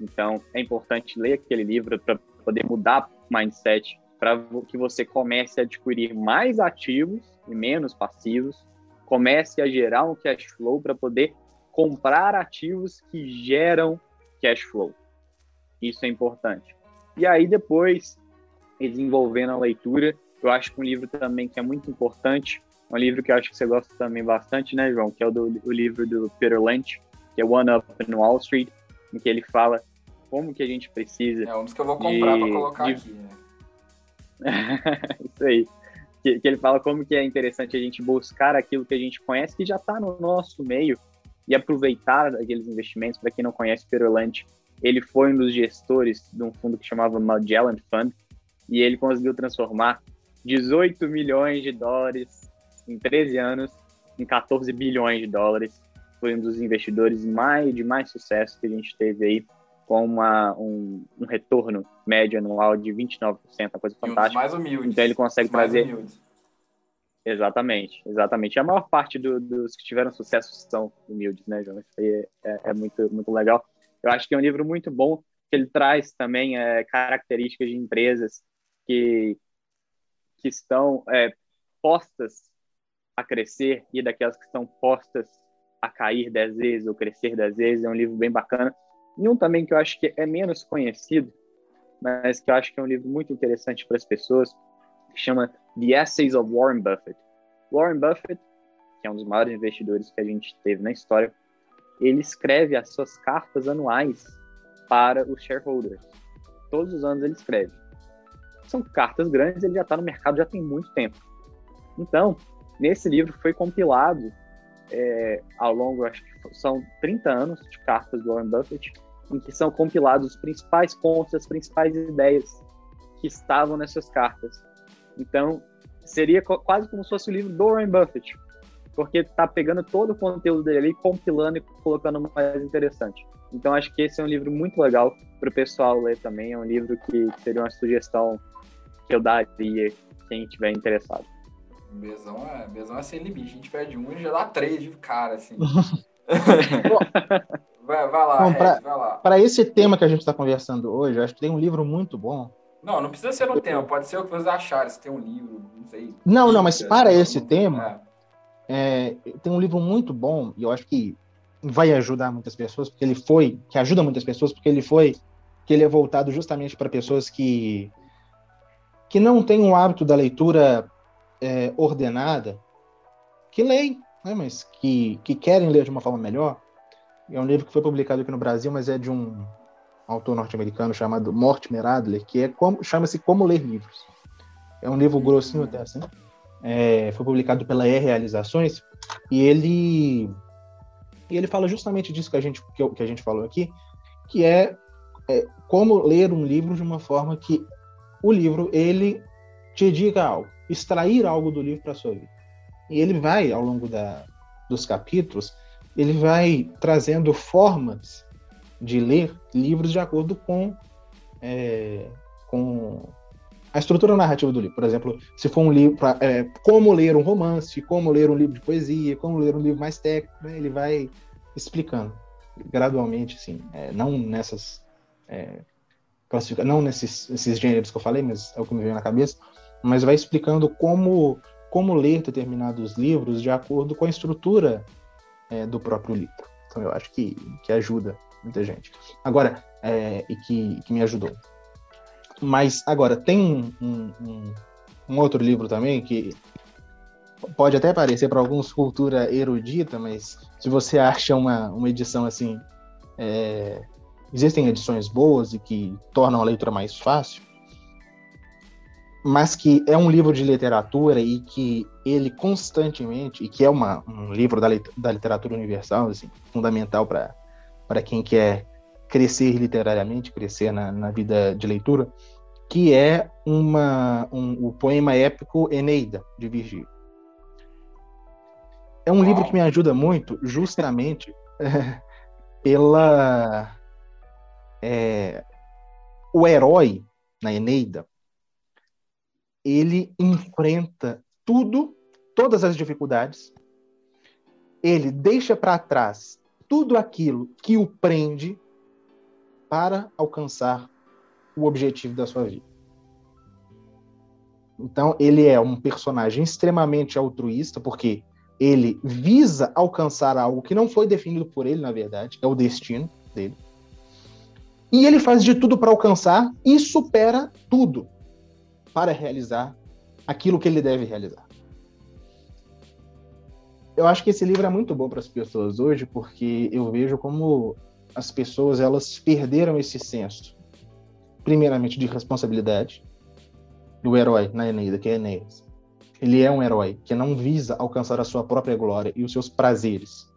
Então, é importante ler aquele livro para poder mudar o mindset, para que você comece a adquirir mais ativos e menos passivos, comece a gerar um cash flow para poder comprar ativos que geram cash flow. Isso é importante. E aí depois, desenvolvendo a leitura, eu acho que um livro também que é muito importante, um livro que eu acho que você gosta também bastante, né, João, que é o, do, o livro do Peter Lynch, que é One Up in Wall Street, em que ele fala como que a gente precisa. É um dos que eu vou comprar para colocar de... aqui, né? Isso aí. Que, que, ele fala como que é interessante a gente buscar aquilo que a gente conhece que já está no nosso meio e aproveitar aqueles investimentos. Para quem não conhece, Lynch, ele foi um dos gestores de um fundo que chamava Magellan Fund. e ele conseguiu transformar 18 milhões de dólares em 13 anos em 14 bilhões de dólares. Foi um dos investidores mais, de mais sucesso que a gente teve aí, com uma, um, um retorno médio anual de 29%, uma coisa fantástica. mais humildes. Então ele consegue trazer. Exatamente, exatamente. A maior parte do, dos que tiveram sucesso são humildes, né, João? Isso aí é, é, é, muito, muito legal. Eu acho que é um livro muito bom, que ele traz também é, características de empresas que, que estão é, postas a crescer e daquelas que estão postas a cair dez vezes ou crescer dez vezes. É um livro bem bacana. E um também que eu acho que é menos conhecido, mas que eu acho que é um livro muito interessante para as pessoas, que chama The Essays of Warren Buffett. Warren Buffett, que é um dos maiores investidores que a gente teve na história, ele escreve as suas cartas anuais para os shareholders. Todos os anos ele escreve. São cartas grandes, ele já está no mercado já tem muito tempo. Então, nesse livro foi compilado é, ao longo, acho que são 30 anos de cartas do Warren Buffett, em que são compilados os principais pontos, as principais ideias que estavam nessas cartas. Então, seria quase como se fosse o livro do Warren Buffett, porque tá pegando todo o conteúdo dele ali, compilando e colocando mais interessante. Então, acho que esse é um livro muito legal para o pessoal ler também. É um livro que seria uma sugestão que eu daria quem estiver interessado. Bezão é, Bezão é sem limite. A gente pede um e já dá três de cara, assim. vai, vai, lá, Bom, Red, vai lá. Para esse tema que a gente está conversando hoje, acho que tem um livro muito bom. Não, não precisa ser um tema, pode ser o que vocês acharem, se tem um livro, não sei. Não, não, mas para esse tema, é. É, tem um livro muito bom, e eu acho que vai ajudar muitas pessoas, porque ele foi, que ajuda muitas pessoas, porque ele foi, que ele é voltado justamente para pessoas que que não têm o hábito da leitura é, ordenada, que leem, né, mas que, que querem ler de uma forma melhor. É um livro que foi publicado aqui no Brasil, mas é de um autor norte-americano chamado Mortimer Adler, que é como, chama-se Como Ler Livros. É um livro grossinho até assim. É, foi publicado pela E Realizações e ele e ele fala justamente disso que a gente que, que a gente falou aqui, que é, é, como ler um livro de uma forma que o livro ele te diga algo, extrair algo do livro para sua vida. E ele vai, ao longo da, dos capítulos, ele vai trazendo formas de ler livros de acordo com, é, com a estrutura narrativa do livro. Por exemplo, se for um livro, pra, é, como ler um romance, como ler um livro de poesia, como ler um livro mais técnico, né, ele vai explicando gradualmente, assim, é, não nessas é, não nesses, nesses gêneros que eu falei, mas é o que me veio na cabeça, mas vai explicando como, como ler determinados livros de acordo com a estrutura é, do próprio livro. Então eu acho que, que ajuda muita gente. Agora, é, e que, que me ajudou. Mas agora, tem um, um, um outro livro também que pode até parecer para alguns cultura erudita, mas se você acha uma, uma edição assim, é, existem edições boas e que tornam a leitura mais fácil, mas que é um livro de literatura e que ele constantemente, e que é uma, um livro da, da literatura universal, assim, fundamental para quem quer crescer literariamente, crescer na, na vida de leitura, que é uma, um, o poema épico Eneida, de Virgílio. É um livro que me ajuda muito, justamente pela. É, o herói na Eneida, ele enfrenta tudo, todas as dificuldades, ele deixa para trás tudo aquilo que o prende para alcançar o objetivo da sua vida. Então, ele é um personagem extremamente altruísta, porque ele visa alcançar algo que não foi definido por ele, na verdade, é o destino dele. E ele faz de tudo para alcançar e supera tudo para realizar aquilo que ele deve realizar. Eu acho que esse livro é muito bom para as pessoas hoje, porque eu vejo como as pessoas elas perderam esse senso, primeiramente de responsabilidade do herói na Eneida, que é Enéas. Ele é um herói que não visa alcançar a sua própria glória e os seus prazeres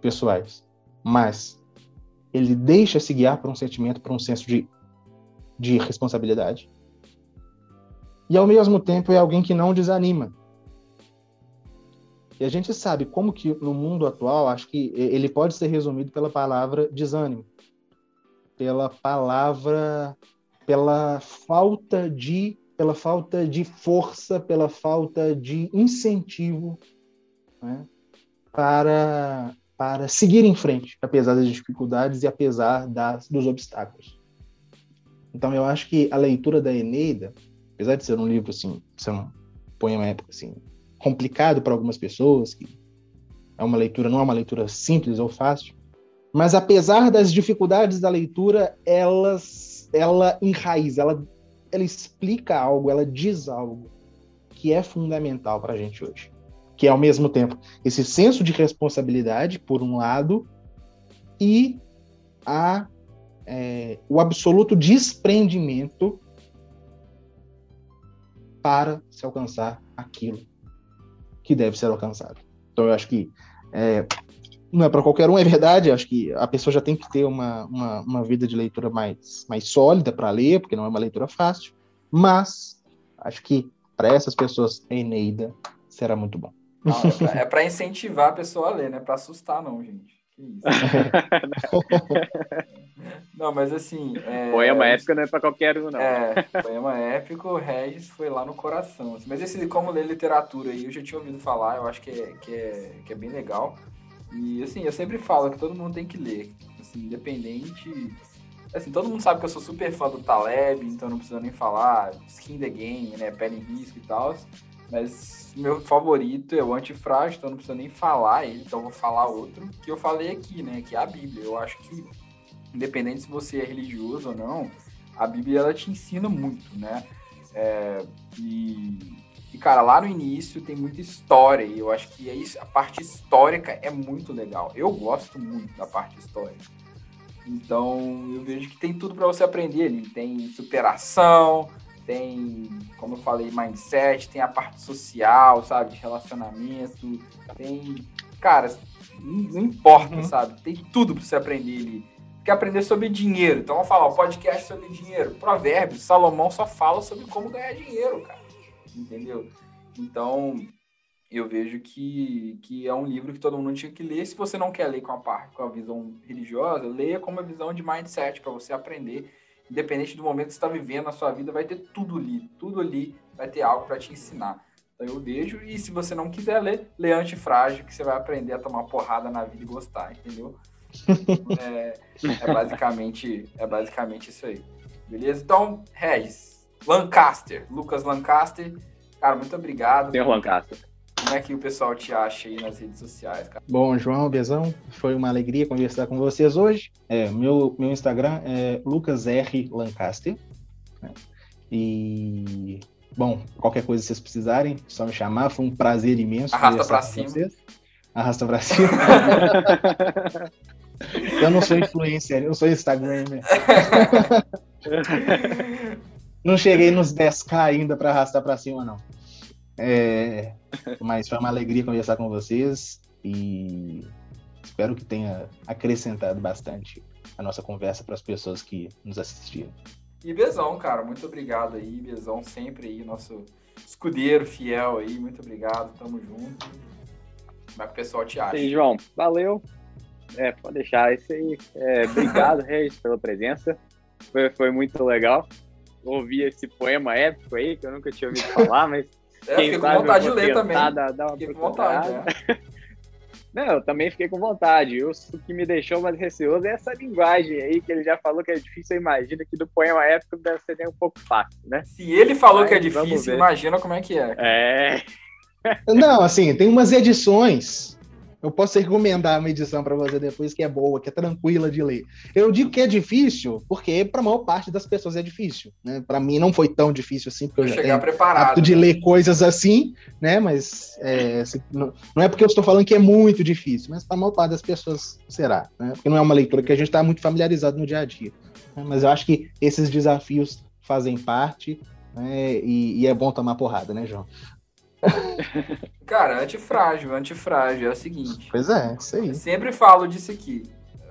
pessoais, mas ele deixa se guiar por um sentimento, por um senso de, de responsabilidade e ao mesmo tempo é alguém que não desanima. E a gente sabe como que no mundo atual, acho que ele pode ser resumido pela palavra desânimo, pela palavra, pela falta de, pela falta de força, pela falta de incentivo né, para para seguir em frente, apesar das dificuldades e apesar das, dos obstáculos. Então eu acho que a leitura da Eneida, apesar de ser um livro assim, ser um poema épico assim, complicado para algumas pessoas, que é uma leitura não é uma leitura simples ou fácil, mas apesar das dificuldades da leitura, elas ela enraiza, ela ela explica algo, ela diz algo que é fundamental para a gente hoje. Que é ao mesmo tempo esse senso de responsabilidade, por um lado, e a, é, o absoluto desprendimento para se alcançar aquilo que deve ser alcançado. Então, eu acho que é, não é para qualquer um, é verdade. Acho que a pessoa já tem que ter uma, uma, uma vida de leitura mais, mais sólida para ler, porque não é uma leitura fácil. Mas acho que para essas pessoas, Eneida será muito bom. Não, é para é incentivar a pessoa a ler, não é para assustar, não, gente. Não, mas assim. É... Poema épico não é para qualquer um, não. É, poema épico, o Regis foi lá no coração. Assim. Mas esse como ler literatura aí, eu já tinha ouvido falar, eu acho que é, que é, que é bem legal. E assim, eu sempre falo que todo mundo tem que ler. Assim, independente. Assim, todo mundo sabe que eu sou super fã do Taleb, então não precisa nem falar. Skin the Game, né? Pele em risco e tal. Mas meu favorito é o antifrágil, então não precisa nem falar ele, então vou falar outro que eu falei aqui, né? Que é a Bíblia. Eu acho que, independente se você é religioso ou não, a Bíblia ela te ensina muito, né? É, e, e, cara, lá no início tem muita história, e eu acho que é a parte histórica é muito legal. Eu gosto muito da parte histórica. Então, eu vejo que tem tudo para você aprender ali. Tem superação, tem, como eu falei, mindset, tem a parte social, sabe, de relacionamento, tem, cara, não importa, uhum. sabe, tem tudo para você aprender ali. Quer aprender sobre dinheiro, então vamos falar, o podcast sobre dinheiro, provérbios, Salomão só fala sobre como ganhar dinheiro, cara, entendeu? Então, eu vejo que, que é um livro que todo mundo tinha que ler. Se você não quer ler com a parte, com a visão religiosa, leia com uma visão de mindset para você aprender independente do momento que você está vivendo na sua vida, vai ter tudo ali, tudo ali vai ter algo para te ensinar. Então eu vejo, e se você não quiser ler, lê Antifrágil, que você vai aprender a tomar porrada na vida e gostar, entendeu? é, é, basicamente, é basicamente isso aí. Beleza? Então, Regis, Lancaster, Lucas Lancaster, cara, muito obrigado. O Lancaster. Como é que o pessoal te acha aí nas redes sociais, cara? Bom, João, Bezão, foi uma alegria conversar com vocês hoje. É, meu, meu Instagram é Lucas R. Lancaster. Né? E, bom, qualquer coisa que vocês precisarem, só me chamar. Foi um prazer imenso Arrasta pra cima. Vocês. Arrasta pra cima. eu não sou influencer, eu sou Instagram. não cheguei nos 10k ainda para arrastar para cima, não. É, mas foi uma alegria conversar com vocês e espero que tenha acrescentado bastante a nossa conversa para as pessoas que nos assistiram. E Bezão, cara, muito obrigado aí, Bezão, sempre aí, nosso escudeiro fiel aí, muito obrigado, tamo junto. Como é que o pessoal te acha? Sim, João, valeu. É, pode deixar isso aí. É, obrigado, Regis, pela presença. Foi, foi muito legal. Ouvi esse poema épico aí, que eu nunca tinha ouvido falar, mas é, fiquei com vontade de ler também. Dar, dar fiquei com vontade, é. Não, eu também fiquei com vontade. o que me deixou mais receoso é essa linguagem aí, que ele já falou que é difícil. Eu imagino que do poema épico deve ser nem um pouco fácil, né? Se ele falou Mas, que é difícil, imagina como é que é. É. Não, assim, tem umas edições eu posso recomendar uma edição para você depois que é boa, que é tranquila de ler. Eu digo que é difícil porque para a maior parte das pessoas é difícil, né? Para mim não foi tão difícil assim, porque eu, eu já tenho preparado de né? ler coisas assim, né? Mas é, não, não, é porque eu estou falando que é muito difícil, mas para a maior parte das pessoas será, né? Porque não é uma leitura que a gente está muito familiarizado no dia a dia. Né? Mas eu acho que esses desafios fazem parte né? e, e é bom tomar porrada, né, João? Cara, antifrágil, antifrágil é o seguinte. Pois é, isso aí. sempre falo disso aqui.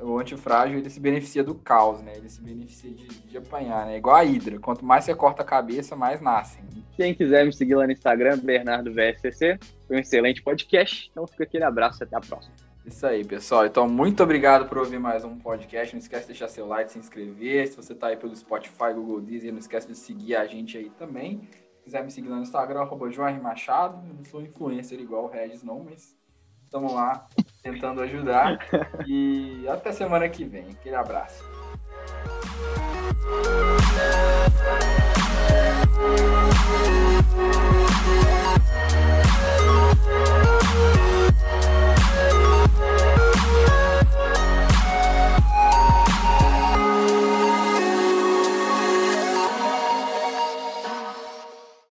o antifrágil ele se beneficia do caos, né? Ele se beneficia de, de apanhar, né? Igual a Hidra. Quanto mais você corta a cabeça, mais nascem. Quem quiser me seguir lá no Instagram, Bernardo VSCC. Foi um excelente podcast. Então fica aquele abraço até a próxima. Isso aí, pessoal. Então, muito obrigado por ouvir mais um podcast. Não esquece de deixar seu like, se inscrever. Se você está aí pelo Spotify, Google Deezer, não esquece de seguir a gente aí também quiser me seguir lá no Instagram, arroba Jorge Machado. Eu não sou influencer igual o Regis, não, mas estamos lá tentando ajudar. E até semana que vem. Aquele abraço.